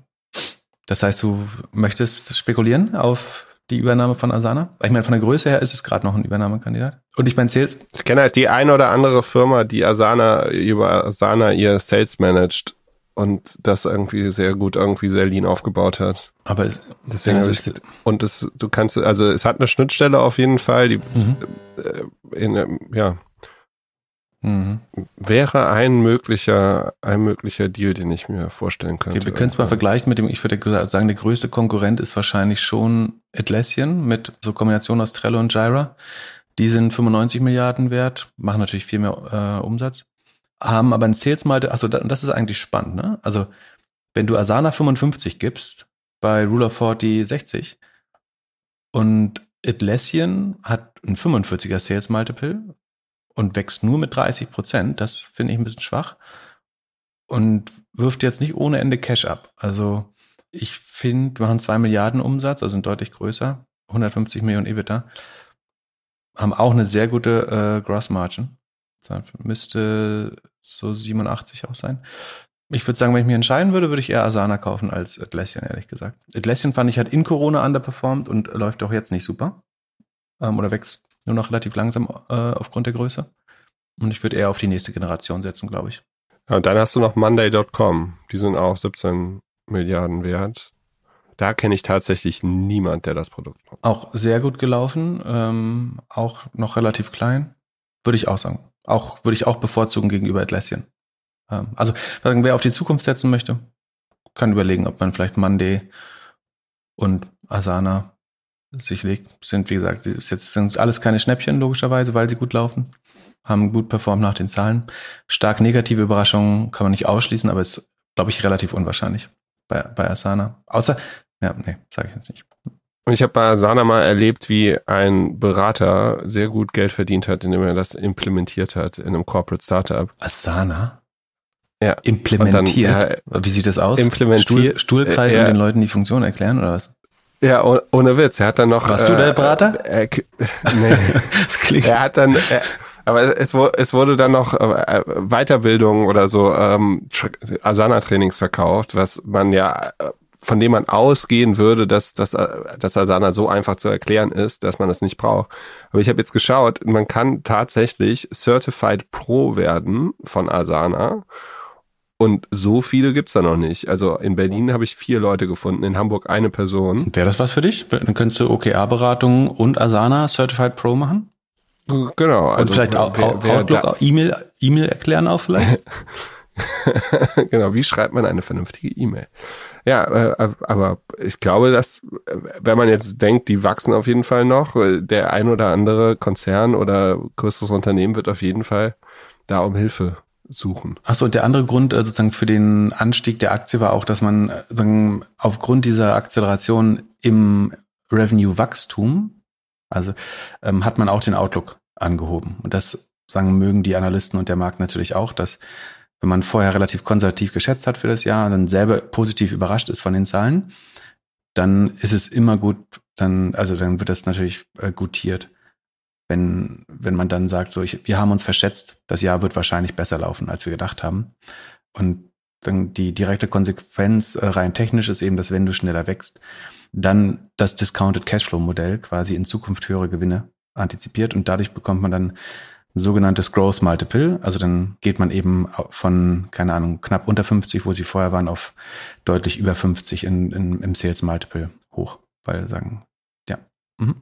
Das heißt, du möchtest spekulieren auf die Übernahme von Asana? Ich meine, von der Größe her ist es gerade noch ein Übernahmekandidat. Und ich meine, Sales. Ich kenne halt die eine oder andere Firma, die Asana über Asana ihr Sales managt und das irgendwie sehr gut, irgendwie sehr lean aufgebaut hat. Aber es, deswegen also ich, und es, du kannst, also es hat eine Schnittstelle auf jeden Fall, die mhm. Äh, in, ja, Mhm. Wäre ein möglicher, ein möglicher Deal, den ich mir vorstellen könnte. Okay, wir können es mal vergleichen mit dem, ich würde sagen, der größte Konkurrent ist wahrscheinlich schon Atlassian mit so Kombination aus Trello und Jira. Die sind 95 Milliarden wert, machen natürlich viel mehr äh, Umsatz, haben aber ein Sales Multiple, also das ist eigentlich spannend, ne? Also, wenn du Asana 55 gibst, bei Ruler 40 60 und Atlassian hat ein 45er Sales Multiple und wächst nur mit 30 Prozent. Das finde ich ein bisschen schwach. Und wirft jetzt nicht ohne Ende Cash ab. Also ich finde, wir machen zwei Milliarden Umsatz, also sind deutlich größer, 150 Millionen EBITDA, haben auch eine sehr gute äh, Gross Margin. Müsste so 87 auch sein. Ich würde sagen, wenn ich mich entscheiden würde, würde ich eher Asana kaufen als Atlassian, ehrlich gesagt. Atlassian fand ich halt in Corona underperformed und läuft auch jetzt nicht super. Ähm, oder wächst nur noch relativ langsam äh, aufgrund der Größe. Und ich würde eher auf die nächste Generation setzen, glaube ich. Ja, und dann hast du noch Monday.com. Die sind auch 17 Milliarden wert. Da kenne ich tatsächlich niemand, der das Produkt macht. Auch sehr gut gelaufen, ähm, auch noch relativ klein, würde ich auch sagen. Auch würde ich auch bevorzugen gegenüber Atlassian. Ähm, also wer auf die Zukunft setzen möchte, kann überlegen, ob man vielleicht Monday und Asana sich legt, sind, wie gesagt, jetzt sind alles keine Schnäppchen, logischerweise, weil sie gut laufen, haben gut performt nach den Zahlen. Stark negative Überraschungen kann man nicht ausschließen, aber ist, glaube ich, relativ unwahrscheinlich bei, bei Asana. Außer, ja, nee, sage ich jetzt nicht. Ich habe bei Asana mal erlebt, wie ein Berater sehr gut Geld verdient hat, indem er das implementiert hat in einem Corporate Startup. Asana? Ja. Implementiert? Dann, ja, wie sieht das aus? Implementiert. Stuhl, Stuhlkreis ja. und den Leuten die Funktion erklären oder was? Ja, oh, ohne Witz. Er hat dann noch. Warst äh, du der Berater? Äh, äh, nee. das klingt. Er hat dann. Äh, aber es, es wurde dann noch äh, Weiterbildung oder so ähm, Asana-Trainings verkauft, was man ja äh, von dem man ausgehen würde, dass, dass, äh, dass Asana so einfach zu erklären ist, dass man das nicht braucht. Aber ich habe jetzt geschaut, man kann tatsächlich Certified Pro werden von Asana und so viele gibt's da noch nicht. Also in Berlin habe ich vier Leute gefunden, in Hamburg eine Person. Wäre das was für dich? Dann könntest du OKR-Beratung und Asana Certified Pro machen? Genau. Also und vielleicht wer, wer Outlook, E-Mail, E-Mail erklären auch vielleicht? genau, wie schreibt man eine vernünftige E-Mail? Ja, äh, aber ich glaube, dass, äh, wenn man jetzt denkt, die wachsen auf jeden Fall noch, äh, der ein oder andere Konzern oder größeres Unternehmen wird auf jeden Fall da um Hilfe suchen. Achso, und der andere Grund sozusagen für den Anstieg der Aktie war auch, dass man sagen, aufgrund dieser Akzeleration im Revenue-Wachstum, also ähm, hat man auch den Outlook angehoben. Und das sagen mögen die Analysten und der Markt natürlich auch, dass wenn man vorher relativ konservativ geschätzt hat für das Jahr und dann selber positiv überrascht ist von den Zahlen, dann ist es immer gut, dann, also dann wird das natürlich äh, gutiert. Wenn, wenn man dann sagt, so, ich, wir haben uns verschätzt, das Jahr wird wahrscheinlich besser laufen, als wir gedacht haben. Und dann die direkte Konsequenz äh, rein technisch ist eben, dass wenn du schneller wächst, dann das Discounted Cashflow Modell quasi in Zukunft höhere Gewinne antizipiert und dadurch bekommt man dann sogenanntes Growth Multiple. Also dann geht man eben von, keine Ahnung, knapp unter 50, wo sie vorher waren, auf deutlich über 50 in, in, im Sales Multiple hoch. Weil sagen, ja. Mhm.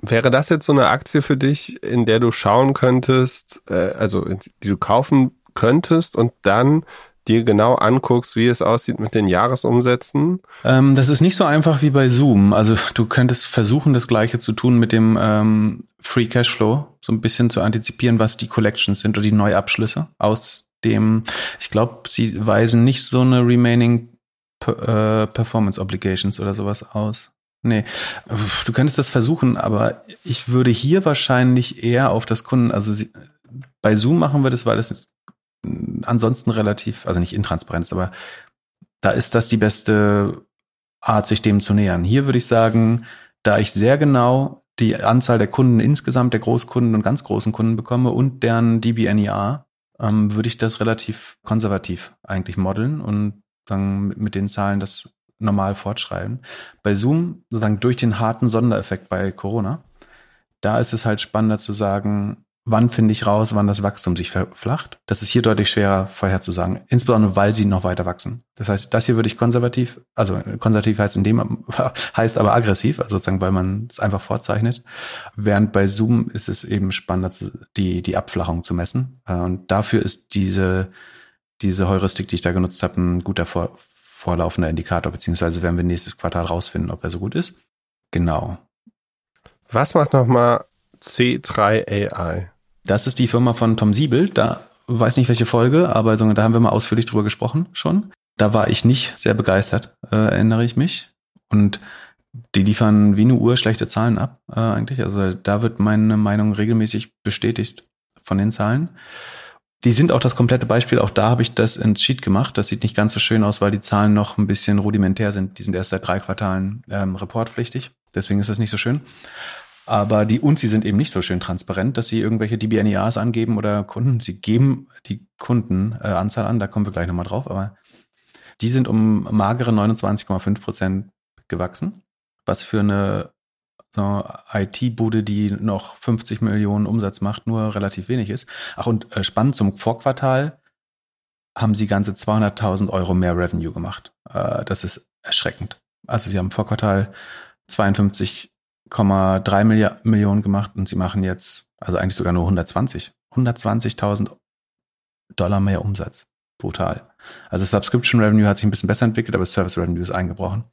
Wäre das jetzt so eine Aktie für dich, in der du schauen könntest, äh, also die du kaufen könntest und dann dir genau anguckst, wie es aussieht mit den Jahresumsätzen? Ähm, das ist nicht so einfach wie bei Zoom. Also du könntest versuchen, das gleiche zu tun mit dem ähm, Free Cashflow, so ein bisschen zu antizipieren, was die Collections sind oder die Neuabschlüsse aus dem, ich glaube, sie weisen nicht so eine Remaining äh, Performance Obligations oder sowas aus. Nee, du könntest das versuchen, aber ich würde hier wahrscheinlich eher auf das Kunden, also sie, bei Zoom machen wir das, weil es ansonsten relativ, also nicht intransparent aber da ist das die beste Art, sich dem zu nähern. Hier würde ich sagen, da ich sehr genau die Anzahl der Kunden insgesamt, der Großkunden und ganz großen Kunden bekomme und deren DBNER, ähm, würde ich das relativ konservativ eigentlich modeln und dann mit den Zahlen das normal fortschreiben. Bei Zoom, sozusagen durch den harten Sondereffekt bei Corona, da ist es halt spannender zu sagen, wann finde ich raus, wann das Wachstum sich verflacht. Das ist hier deutlich schwerer vorherzusagen, insbesondere weil sie noch weiter wachsen. Das heißt, das hier würde ich konservativ, also konservativ heißt in dem heißt aber aggressiv, also sozusagen, weil man es einfach vorzeichnet. Während bei Zoom ist es eben spannender, die die Abflachung zu messen. Äh, und dafür ist diese diese Heuristik, die ich da genutzt habe, ein guter vor, vorlaufender Indikator, beziehungsweise werden wir nächstes Quartal rausfinden, ob er so gut ist. Genau. Was macht nochmal C3 AI? Das ist die Firma von Tom Siebel. Da weiß nicht welche Folge, aber da haben wir mal ausführlich drüber gesprochen schon. Da war ich nicht sehr begeistert, äh, erinnere ich mich. Und die liefern wie eine Uhr schlechte Zahlen ab, äh, eigentlich. Also da wird meine Meinung regelmäßig bestätigt von den Zahlen. Die sind auch das komplette Beispiel. Auch da habe ich das in Sheet gemacht. Das sieht nicht ganz so schön aus, weil die Zahlen noch ein bisschen rudimentär sind. Die sind erst seit drei Quartalen ähm, reportpflichtig. Deswegen ist das nicht so schön. Aber die und sie sind eben nicht so schön transparent, dass sie irgendwelche DBNEAs angeben oder Kunden. Sie geben die Kundenanzahl äh, an, da kommen wir gleich nochmal drauf, aber die sind um magere 29,5 Prozent gewachsen, was für eine so IT-Bude, die noch 50 Millionen Umsatz macht, nur relativ wenig ist. Ach, und äh, spannend zum Vorquartal haben sie ganze 200.000 Euro mehr Revenue gemacht. Äh, das ist erschreckend. Also sie haben im Vorquartal 52 1,3 Millionen gemacht und sie machen jetzt, also eigentlich sogar nur 120, 120.000 Dollar mehr Umsatz. Brutal. Also Subscription Revenue hat sich ein bisschen besser entwickelt, aber Service Revenue ist eingebrochen.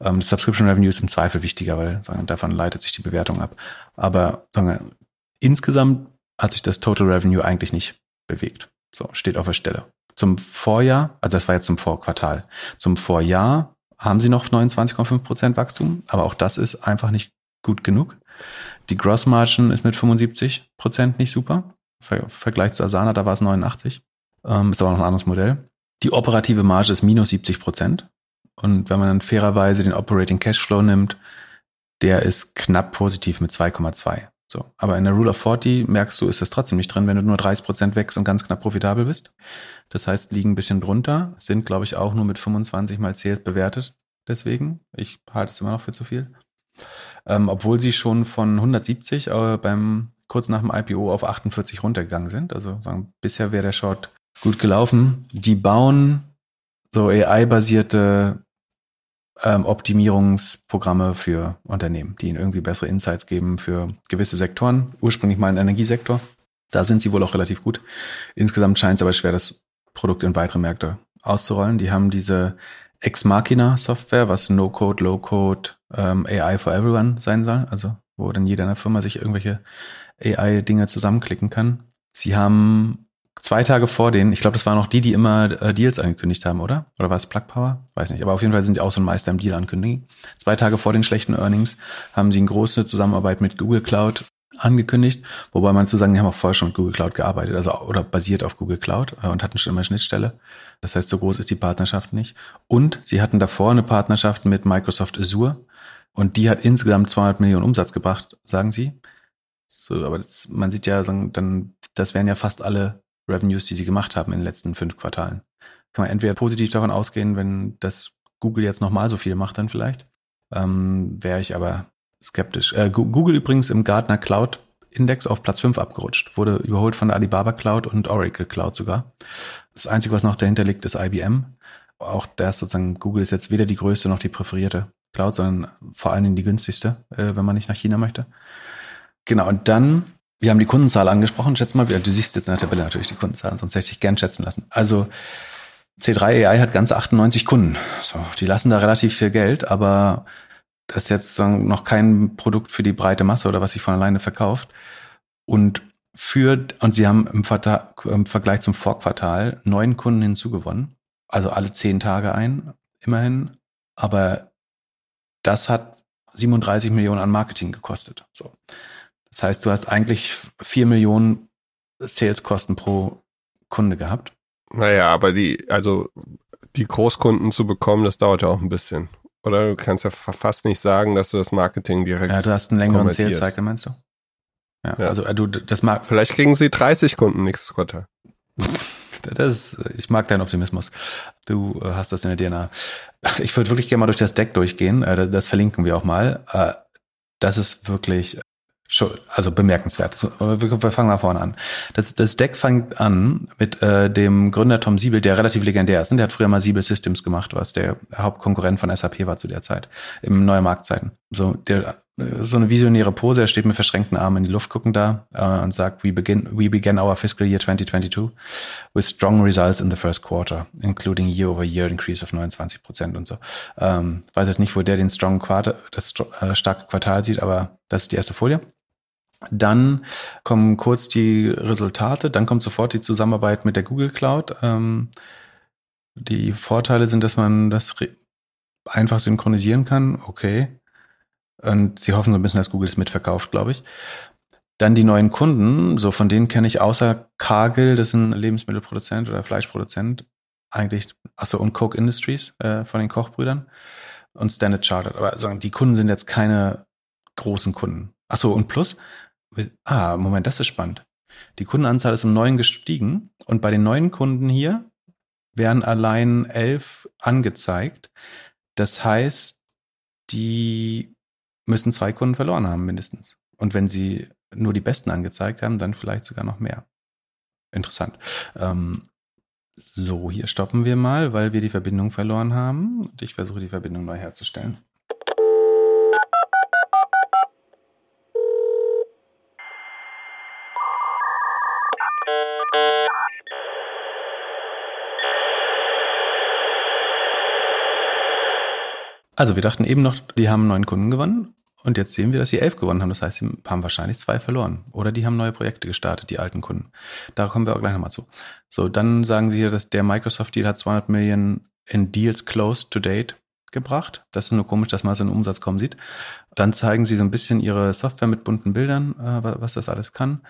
Ähm, Subscription Revenue ist im Zweifel wichtiger, weil sagen, davon leitet sich die Bewertung ab. Aber sagen, insgesamt hat sich das Total Revenue eigentlich nicht bewegt. So, steht auf der Stelle. Zum Vorjahr, also das war jetzt zum Vorquartal. Zum Vorjahr haben sie noch 29,5 Prozent Wachstum, aber auch das ist einfach nicht gut genug. Die Gross Margin ist mit 75 Prozent nicht super. Ver Vergleich zu Asana, da war es 89. Ähm, ist aber noch ein anderes Modell. Die operative Marge ist minus 70 Prozent. Und wenn man dann fairerweise den Operating Cashflow nimmt, der ist knapp positiv mit 2,2. So. Aber in der Rule of 40 merkst du, ist das trotzdem nicht drin, wenn du nur 30 Prozent wächst und ganz knapp profitabel bist. Das heißt, liegen ein bisschen drunter, sind, glaube ich, auch nur mit 25 mal Sales bewertet. Deswegen, ich halte es immer noch für zu viel. Ähm, obwohl sie schon von 170 äh, beim kurz nach dem IPO auf 48 runtergegangen sind. Also sagen, bisher wäre der Short gut gelaufen. Die bauen so AI-basierte ähm, Optimierungsprogramme für Unternehmen, die ihnen irgendwie bessere Insights geben für gewisse Sektoren. Ursprünglich mal im Energiesektor. Da sind sie wohl auch relativ gut. Insgesamt scheint es aber schwer, das Produkt in weitere Märkte auszurollen. Die haben diese Ex Machina Software, was No-Code, Low-Code, ähm, AI for Everyone sein soll. Also wo dann jeder in der Firma sich irgendwelche AI-Dinge zusammenklicken kann. Sie haben zwei Tage vor denen, ich glaube, das waren auch die, die immer äh, Deals angekündigt haben, oder? Oder war es Plug Power? Weiß nicht. Aber auf jeden Fall sind die auch so ein Meister im Deal ankündigen. Zwei Tage vor den schlechten Earnings haben sie eine große Zusammenarbeit mit Google Cloud angekündigt, wobei man zu sagen, die haben auch vorher schon mit Google Cloud gearbeitet, also oder basiert auf Google Cloud äh, und hatten schon immer Schnittstelle. Das heißt, so groß ist die Partnerschaft nicht. Und sie hatten davor eine Partnerschaft mit Microsoft Azure und die hat insgesamt 200 Millionen Umsatz gebracht, sagen sie. So, aber das, man sieht ja, dann, das wären ja fast alle Revenues, die sie gemacht haben in den letzten fünf Quartalen. Kann man entweder positiv davon ausgehen, wenn das Google jetzt nochmal so viel macht, dann vielleicht. Ähm, Wäre ich aber skeptisch. Äh, Google übrigens im Gartner Cloud Index auf Platz 5 abgerutscht, wurde überholt von der Alibaba Cloud und Oracle Cloud sogar. Das Einzige, was noch dahinter liegt, ist IBM. Auch da ist sozusagen, Google ist jetzt weder die größte noch die präferierte Cloud, sondern vor allen Dingen die günstigste, äh, wenn man nicht nach China möchte. Genau, und dann, wir haben die Kundenzahl angesprochen, schätze mal, du siehst jetzt in der Tabelle natürlich die Kundenzahl, sonst hätte ich gern schätzen lassen. Also C3 AI hat ganze 98 Kunden. So, die lassen da relativ viel Geld, aber das ist jetzt noch kein Produkt für die breite Masse oder was sich von alleine verkauft. Und für, und sie haben im, Quartal, im Vergleich zum Vorquartal neun Kunden hinzugewonnen. Also alle zehn Tage ein, immerhin. Aber das hat 37 Millionen an Marketing gekostet. So. Das heißt, du hast eigentlich vier Millionen Saleskosten pro Kunde gehabt. Naja, aber die, also die Großkunden zu bekommen, das dauert ja auch ein bisschen. Oder du kannst ja fast nicht sagen, dass du das Marketing direkt. Ja, du hast einen längeren Sales Cycle, meinst du? Ja, ja. also äh, du, das mag. Vielleicht kriegen sie 30 Kunden nächstes Quartal. das, ich mag deinen Optimismus. Du äh, hast das in der DNA. Ich würde wirklich gerne mal durch das Deck durchgehen. Äh, das verlinken wir auch mal. Das ist wirklich also bemerkenswert. Wir fangen mal vorne an. Das, das Deck fängt an mit äh, dem Gründer Tom Siebel, der relativ legendär ist. Der hat früher mal Siebel Systems gemacht, was der Hauptkonkurrent von SAP war zu der Zeit, im neuen Marktzeiten. So, der, äh, so eine visionäre Pose, er steht mit verschränkten Armen in die Luft gucken da äh, und sagt, we begin, we began our fiscal year 2022 with strong results in the first quarter, including year-over-year increase of 29 Prozent und so. Ähm, weiß jetzt nicht, wo der den strong Quarter, das äh, starke Quartal sieht, aber das ist die erste Folie. Dann kommen kurz die Resultate, dann kommt sofort die Zusammenarbeit mit der Google Cloud. Ähm, die Vorteile sind, dass man das einfach synchronisieren kann. Okay. Und sie hoffen so ein bisschen, dass Google es mitverkauft, glaube ich. Dann die neuen Kunden, so von denen kenne ich außer Cargill, das ist ein Lebensmittelproduzent oder Fleischproduzent, eigentlich, achso, und Coke Industries äh, von den Kochbrüdern und Standard Chartered. Aber also, die Kunden sind jetzt keine großen Kunden. Achso, und plus, Ah, Moment, das ist spannend. Die Kundenanzahl ist um neun gestiegen und bei den neuen Kunden hier werden allein elf angezeigt. Das heißt, die müssen zwei Kunden verloren haben mindestens. Und wenn sie nur die besten angezeigt haben, dann vielleicht sogar noch mehr. Interessant. Ähm, so, hier stoppen wir mal, weil wir die Verbindung verloren haben. Und ich versuche die Verbindung neu herzustellen. Also wir dachten eben noch, die haben neun Kunden gewonnen und jetzt sehen wir, dass sie elf gewonnen haben. Das heißt, sie haben wahrscheinlich zwei verloren. Oder die haben neue Projekte gestartet, die alten Kunden. Da kommen wir auch gleich nochmal zu. So, dann sagen sie hier, dass der Microsoft-Deal hat 200 Millionen in Deals closed to date gebracht. Das ist nur komisch, dass man so einen Umsatz kommen sieht. Dann zeigen sie so ein bisschen ihre Software mit bunten Bildern, äh, was das alles kann.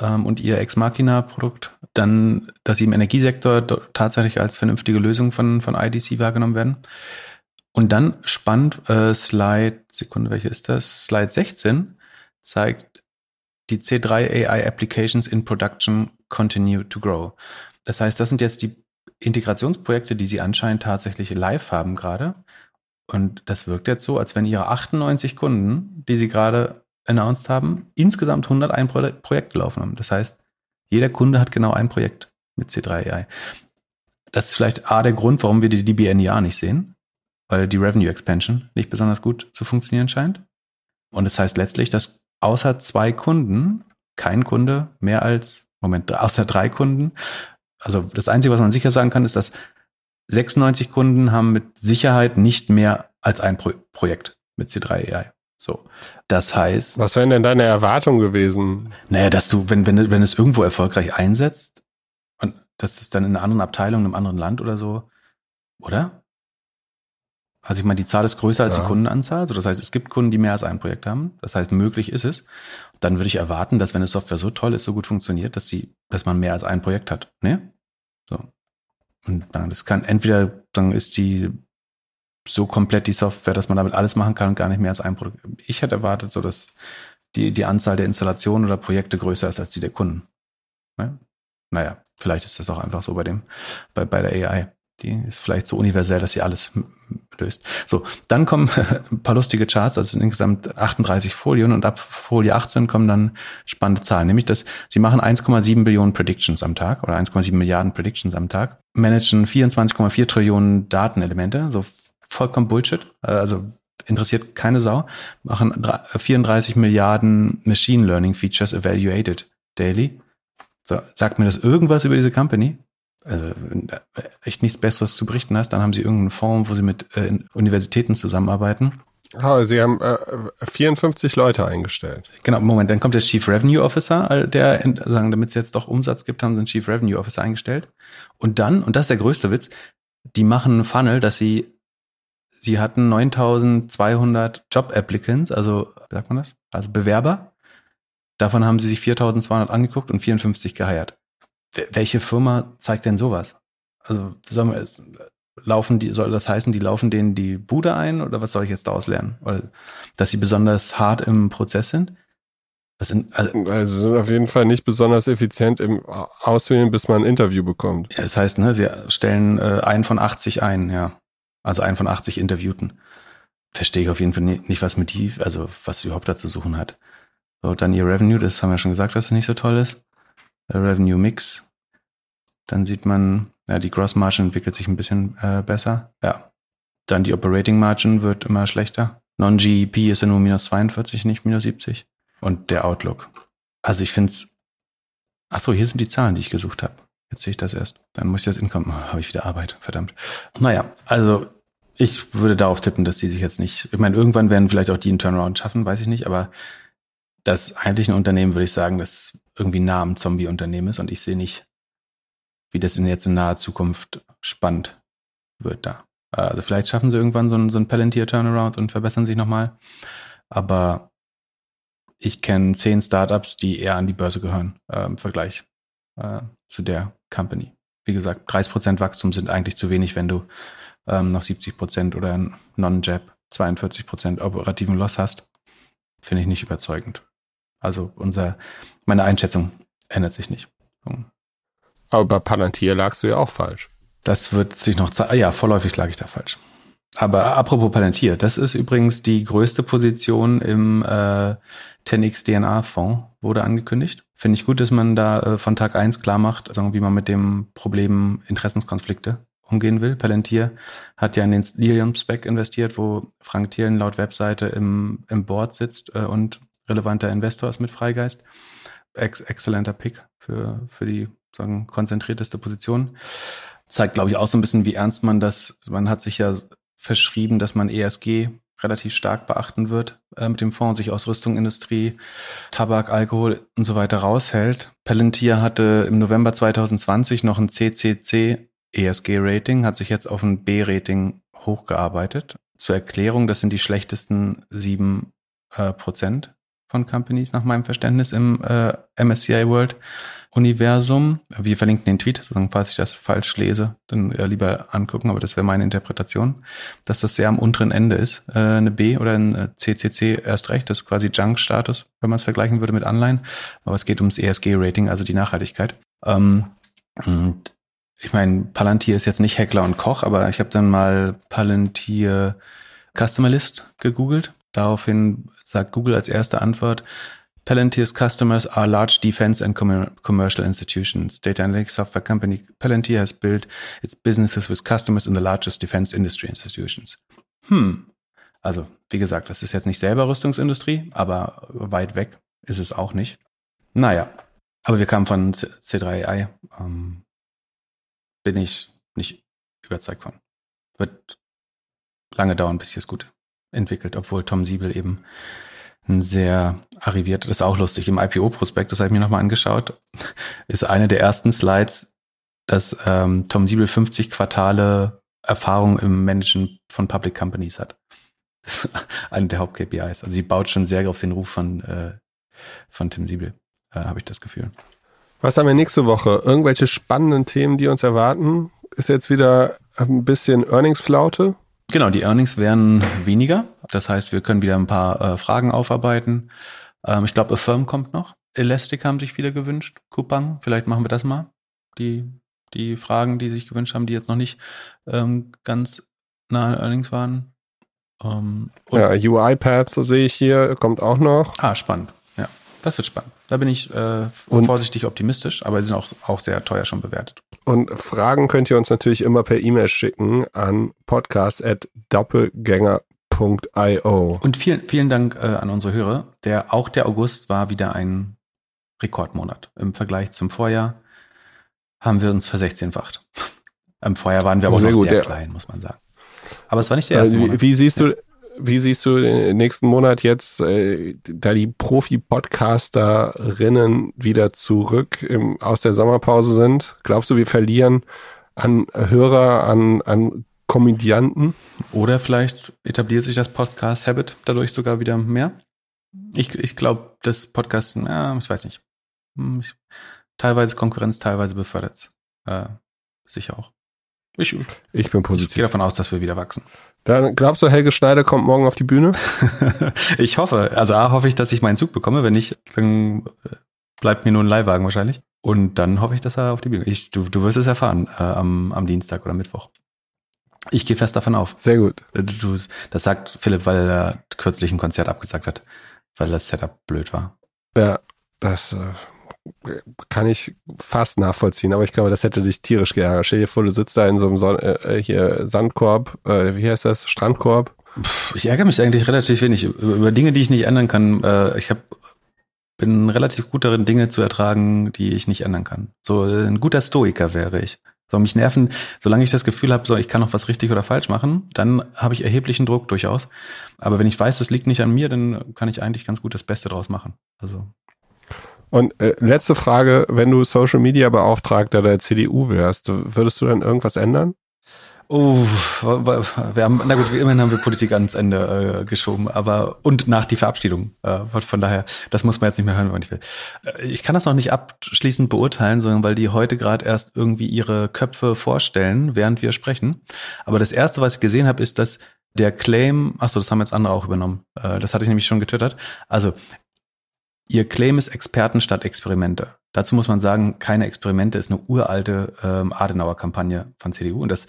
Ähm, und ihr Ex Machina Produkt. Dann, dass sie im Energiesektor tatsächlich als vernünftige Lösung von, von IDC wahrgenommen werden. Und dann spannend, äh, Slide, Sekunde, welche ist das? Slide 16 zeigt, die C3 AI Applications in Production continue to grow. Das heißt, das sind jetzt die Integrationsprojekte, die sie anscheinend tatsächlich live haben gerade. Und das wirkt jetzt so, als wenn ihre 98 Kunden, die sie gerade announced haben, insgesamt 101 Pro Projekte laufen haben. Das heißt, jeder Kunde hat genau ein Projekt mit C3 AI. Das ist vielleicht A der Grund, warum wir die DBNIA nicht sehen weil die Revenue Expansion nicht besonders gut zu funktionieren scheint. Und das heißt letztlich, dass außer zwei Kunden kein Kunde mehr als, Moment, außer drei Kunden also das Einzige, was man sicher sagen kann, ist, dass 96 Kunden haben mit Sicherheit nicht mehr als ein Pro Projekt mit C3 AI. So. Das heißt. Was wären denn deine Erwartungen gewesen? Naja, dass du, wenn, wenn, wenn es irgendwo erfolgreich einsetzt und dass es dann in einer anderen Abteilung, in einem anderen Land oder so, oder? Also ich meine, die Zahl ist größer als ja. die Kundenanzahl. So, das heißt, es gibt Kunden, die mehr als ein Projekt haben. Das heißt, möglich ist es. Dann würde ich erwarten, dass wenn eine Software so toll ist, so gut funktioniert, dass sie, dass man mehr als ein Projekt hat. Ne? So. Und dann, das kann entweder, dann ist die so komplett die Software, dass man damit alles machen kann und gar nicht mehr als ein Produkt. Ich hätte erwartet, so dass die, die Anzahl der Installationen oder Projekte größer ist als die der Kunden. Ne? Naja, vielleicht ist das auch einfach so bei dem, bei, bei der AI. Die ist vielleicht so universell, dass sie alles löst. So, dann kommen ein paar lustige Charts, also insgesamt 38 Folien und ab Folie 18 kommen dann spannende Zahlen, nämlich dass sie machen 1,7 Billionen Predictions am Tag oder 1,7 Milliarden Predictions am Tag, managen 24,4 Trillionen Datenelemente, so vollkommen Bullshit, also interessiert keine Sau, machen 34 Milliarden Machine Learning Features evaluated daily. So, sagt mir das irgendwas über diese Company? Also echt nichts Besseres zu berichten hast, dann haben sie irgendeinen Fonds, wo sie mit äh, Universitäten zusammenarbeiten. Oh, sie haben äh, 54 Leute eingestellt. Genau, Moment, dann kommt der Chief Revenue Officer, der, sagen, damit es jetzt doch Umsatz gibt, haben sie einen Chief Revenue Officer eingestellt. Und dann, und das ist der größte Witz, die machen einen Funnel, dass sie, sie hatten 9200 Job Applicants, also, sagt man das? Also Bewerber. Davon haben sie sich 4200 angeguckt und 54 geheiert welche Firma zeigt denn sowas? Also sagen wir, laufen die, soll das heißen, die laufen denen die Bude ein oder was soll ich jetzt daraus lernen? Oder dass sie besonders hart im Prozess sind? Sind, also, also, sind auf jeden Fall nicht besonders effizient im Auswählen, bis man ein Interview bekommt. Ja, das heißt, ne, sie stellen äh, einen von 80 ein, ja. Also einen von 80 Interviewten. Verstehe ich auf jeden Fall nicht, nicht was mit die, also was sie überhaupt dazu suchen hat. So, dann ihr Revenue, das haben wir schon gesagt, dass es nicht so toll ist. Revenue Mix. Dann sieht man, ja, die Gross Margin entwickelt sich ein bisschen äh, besser. Ja. Dann die Operating Margin wird immer schlechter. Non-GEP ist ja nur minus 42, nicht minus 70. Und der Outlook. Also ich finde es. Ach so, hier sind die Zahlen, die ich gesucht habe. Jetzt sehe ich das erst. Dann muss ich das Income. Oh, habe ich wieder Arbeit, verdammt. Naja, also ich würde darauf tippen, dass die sich jetzt nicht. Ich meine, irgendwann werden vielleicht auch die einen Turnaround schaffen, weiß ich nicht, aber das eigentlich ein Unternehmen, würde ich sagen, das irgendwie nah am Zombie-Unternehmen ist und ich sehe nicht, wie das in jetzt in naher Zukunft spannend wird da. Also vielleicht schaffen sie irgendwann so einen, so einen Palantir-Turnaround und verbessern sich nochmal. Aber ich kenne zehn Startups, die eher an die Börse gehören äh, im Vergleich äh, zu der Company. Wie gesagt, 30% Wachstum sind eigentlich zu wenig, wenn du ähm, noch 70% oder Non-Jab 42% operativen Loss hast. Finde ich nicht überzeugend. Also unser, meine Einschätzung ändert sich nicht. Aber bei Palantir lagst du ja auch falsch. Das wird sich noch zeigen. Ja, vorläufig lag ich da falsch. Aber apropos Palantir, das ist übrigens die größte Position im äh, 10x DNA-Fonds, wurde angekündigt. Finde ich gut, dass man da äh, von Tag eins klar macht, also wie man mit dem Problem Interessenskonflikte umgehen will. Palantir hat ja in den Lilium-Spec investiert, wo Frank Thielen laut Webseite im, im Board sitzt äh, und relevanter Investor ist mit Freigeist. Ex exzellenter Pick für, für die sagen, konzentrierteste Position. Zeigt, glaube ich, auch so ein bisschen, wie ernst man das, man hat sich ja verschrieben, dass man ESG relativ stark beachten wird äh, mit dem Fonds, sich aus Rüstung, Industrie, Tabak, Alkohol und so weiter raushält. Palantir hatte im November 2020 noch ein CCC ESG-Rating, hat sich jetzt auf ein B-Rating hochgearbeitet. Zur Erklärung, das sind die schlechtesten sieben äh, Prozent von Companies nach meinem Verständnis im äh, MSCI World Universum. Wir verlinken den Tweet, falls ich das falsch lese, dann äh, lieber angucken, aber das wäre meine Interpretation, dass das sehr am unteren Ende ist. Äh, eine B oder ein CCC äh, erst recht, das ist quasi Junk-Status, wenn man es vergleichen würde mit Anleihen. Aber es geht ums ESG-Rating, also die Nachhaltigkeit. Ähm, und ich meine, Palantir ist jetzt nicht Heckler und Koch, aber ich habe dann mal Palantir Customer List gegoogelt Daraufhin sagt Google als erste Antwort, Palantir's customers are large defense and commercial institutions. Data analytics software company Palantir has built its businesses with customers in the largest defense industry institutions. Hm. Also, wie gesagt, das ist jetzt nicht selber Rüstungsindustrie, aber weit weg ist es auch nicht. Naja, aber wir kamen von C3AI. Ähm, bin ich nicht überzeugt von. Wird lange dauern, bis sich das gut entwickelt, obwohl Tom Siebel eben ein sehr arriviert, das ist auch lustig, im IPO-Prospekt, das habe ich mir nochmal angeschaut, ist eine der ersten Slides, dass ähm, Tom Siebel 50 Quartale Erfahrung im Managen von Public Companies hat. eine der Haupt-KPIs. Also sie baut schon sehr auf den Ruf von, äh, von Tim Siebel, äh, habe ich das Gefühl. Was haben wir nächste Woche? Irgendwelche spannenden Themen, die uns erwarten? Ist jetzt wieder ein bisschen Earnings-Flaute? Genau, die Earnings werden weniger. Das heißt, wir können wieder ein paar äh, Fragen aufarbeiten. Ähm, ich glaube, Affirm kommt noch. Elastic haben sich wieder gewünscht. Coupang, vielleicht machen wir das mal. Die, die Fragen, die sich gewünscht haben, die jetzt noch nicht ähm, ganz nah an Earnings waren. Ähm, ja, UiPath sehe ich hier, kommt auch noch. Ah, spannend. Ja, das wird spannend. Da bin ich äh, vorsichtig optimistisch, aber sie sind auch, auch sehr teuer schon bewertet. Und Fragen könnt ihr uns natürlich immer per E-Mail schicken an podcast.doppelgänger.io. Und vielen, vielen Dank äh, an unsere Hörer. Der, auch der August war wieder ein Rekordmonat. Im Vergleich zum Vorjahr haben wir uns versechzehnfacht. Im Vorjahr waren wir aber sehr noch gut, sehr klein, muss man sagen. Aber es war nicht der erste also, Monat. Wie siehst du, wie siehst du den nächsten Monat jetzt, äh, da die Profi-Podcasterinnen wieder zurück im, aus der Sommerpause sind? Glaubst du, wir verlieren an Hörer, an, an Komödianten? Oder vielleicht etabliert sich das Podcast-Habit dadurch sogar wieder mehr? Ich, ich glaube, das Podcast, ja, ich weiß nicht. Hm, ich, teilweise Konkurrenz, teilweise befördert es. Äh, sicher auch. Ich, ich bin positiv. Ich gehe davon aus, dass wir wieder wachsen. Dann glaubst du, Helge Schneider kommt morgen auf die Bühne? ich hoffe. Also A, hoffe ich, dass ich meinen Zug bekomme. Wenn nicht, dann äh, bleibt mir nur ein Leihwagen wahrscheinlich. Und dann hoffe ich, dass er auf die Bühne ich, du, du wirst es erfahren äh, am, am Dienstag oder Mittwoch. Ich gehe fest davon auf. Sehr gut. Äh, du, das sagt Philipp, weil er kürzlich ein Konzert abgesagt hat, weil das Setup blöd war. Ja, das äh, kann ich fast nachvollziehen, aber ich glaube, das hätte dich tierisch geärgert. Stell dir vor, du sitzt da in so einem Son äh, äh, hier Sandkorb, äh, wie heißt das? Strandkorb. Ich ärgere mich eigentlich relativ wenig über Dinge, die ich nicht ändern kann. Äh, ich habe bin relativ gut darin, Dinge zu ertragen, die ich nicht ändern kann. So ein guter Stoiker wäre ich. So mich nerven, solange ich das Gefühl habe, so ich kann noch was richtig oder falsch machen, dann habe ich erheblichen Druck durchaus. Aber wenn ich weiß, das liegt nicht an mir, dann kann ich eigentlich ganz gut das Beste draus machen. Also und äh, letzte Frage, wenn du Social Media Beauftragter der CDU wärst, würdest du dann irgendwas ändern? Oh, wir haben, na gut, wie immerhin haben wir Politik ans Ende äh, geschoben, aber und nach die Verabschiedung. Äh, von daher, das muss man jetzt nicht mehr hören, wenn man nicht will. Äh, ich kann das noch nicht abschließend beurteilen, sondern weil die heute gerade erst irgendwie ihre Köpfe vorstellen, während wir sprechen. Aber das erste, was ich gesehen habe, ist, dass der Claim, ach so, das haben jetzt andere auch übernommen. Äh, das hatte ich nämlich schon getwittert. Also Ihr Claim ist Experten statt Experimente. Dazu muss man sagen, keine Experimente ist eine uralte ähm, Adenauer-Kampagne von CDU. Und das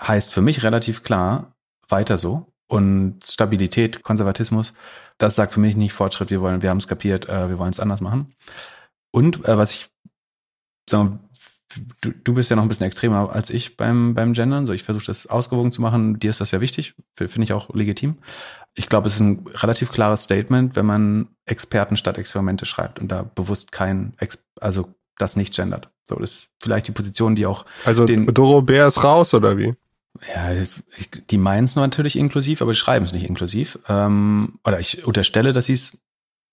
heißt für mich relativ klar, weiter so. Und Stabilität, Konservatismus, das sagt für mich nicht Fortschritt, wir wollen, wir haben es kapiert, äh, wir wollen es anders machen. Und äh, was ich sagen, du, du bist ja noch ein bisschen extremer als ich beim, beim Gendern. So, ich versuche das ausgewogen zu machen. Dir ist das ja wichtig. Finde ich auch legitim ich glaube, es ist ein relativ klares Statement, wenn man Experten statt Experimente schreibt und da bewusst kein, Ex also das nicht gendert. So, das ist vielleicht die Position, die auch. Also den, Doro Bär ist raus, oder wie? Ja, die meinen es natürlich inklusiv, aber schreiben es nicht inklusiv. Ähm, oder ich unterstelle, dass sie es,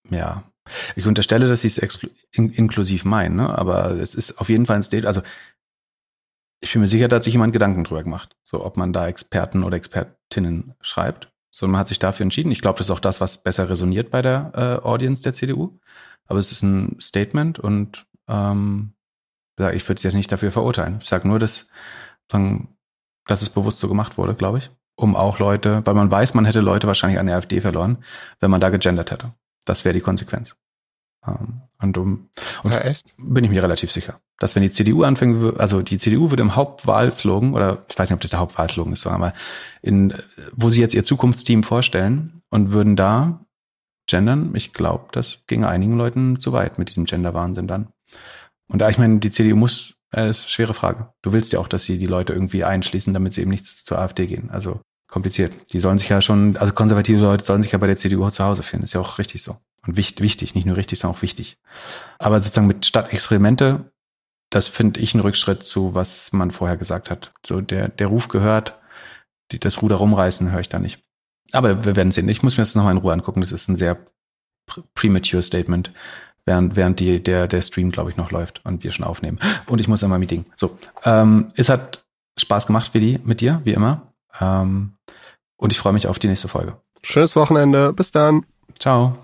ja, ich unterstelle, dass sie es in inklusiv meinen, ne? aber es ist auf jeden Fall ein State, also ich bin mir sicher, da hat sich jemand Gedanken drüber gemacht, so ob man da Experten oder Expertinnen schreibt sondern man hat sich dafür entschieden. Ich glaube, das ist auch das, was besser resoniert bei der äh, Audience der CDU. Aber es ist ein Statement und ähm, ich würde es jetzt nicht dafür verurteilen. Ich sage nur, dass, dass es bewusst so gemacht wurde, glaube ich. Um auch Leute, weil man weiß, man hätte Leute wahrscheinlich an der AfD verloren, wenn man da gegendert hätte. Das wäre die Konsequenz. Ähm, und um, und ja, echt? bin ich mir relativ sicher, dass wenn die CDU anfängt, also die CDU würde im Hauptwahlslogan, oder ich weiß nicht, ob das der Hauptwahlslogan ist, aber in, wo sie jetzt ihr Zukunftsteam vorstellen und würden da gendern, ich glaube, das ginge einigen Leuten zu weit mit diesem Gender-Wahnsinn dann. Und da, ich meine, die CDU muss, äh, ist eine schwere Frage. Du willst ja auch, dass sie die Leute irgendwie einschließen, damit sie eben nicht zur AfD gehen. Also kompliziert. Die sollen sich ja schon, also konservative Leute sollen sich ja bei der CDU zu Hause finden. Ist ja auch richtig so. Und wichtig, wichtig, nicht nur richtig, sondern auch wichtig. Aber sozusagen mit statt Experimente das finde ich ein Rückschritt zu, was man vorher gesagt hat. So der, der Ruf gehört, die, das Ruder rumreißen höre ich da nicht. Aber wir werden sehen. Ich muss mir das nochmal in Ruhe angucken. Das ist ein sehr premature Statement, während, während die, der, der Stream, glaube ich, noch läuft und wir schon aufnehmen. Und ich muss einmal Meeting. So, ähm, es hat Spaß gemacht, Willi, mit dir, wie immer. Ähm, und ich freue mich auf die nächste Folge. Schönes Wochenende. Bis dann. Ciao.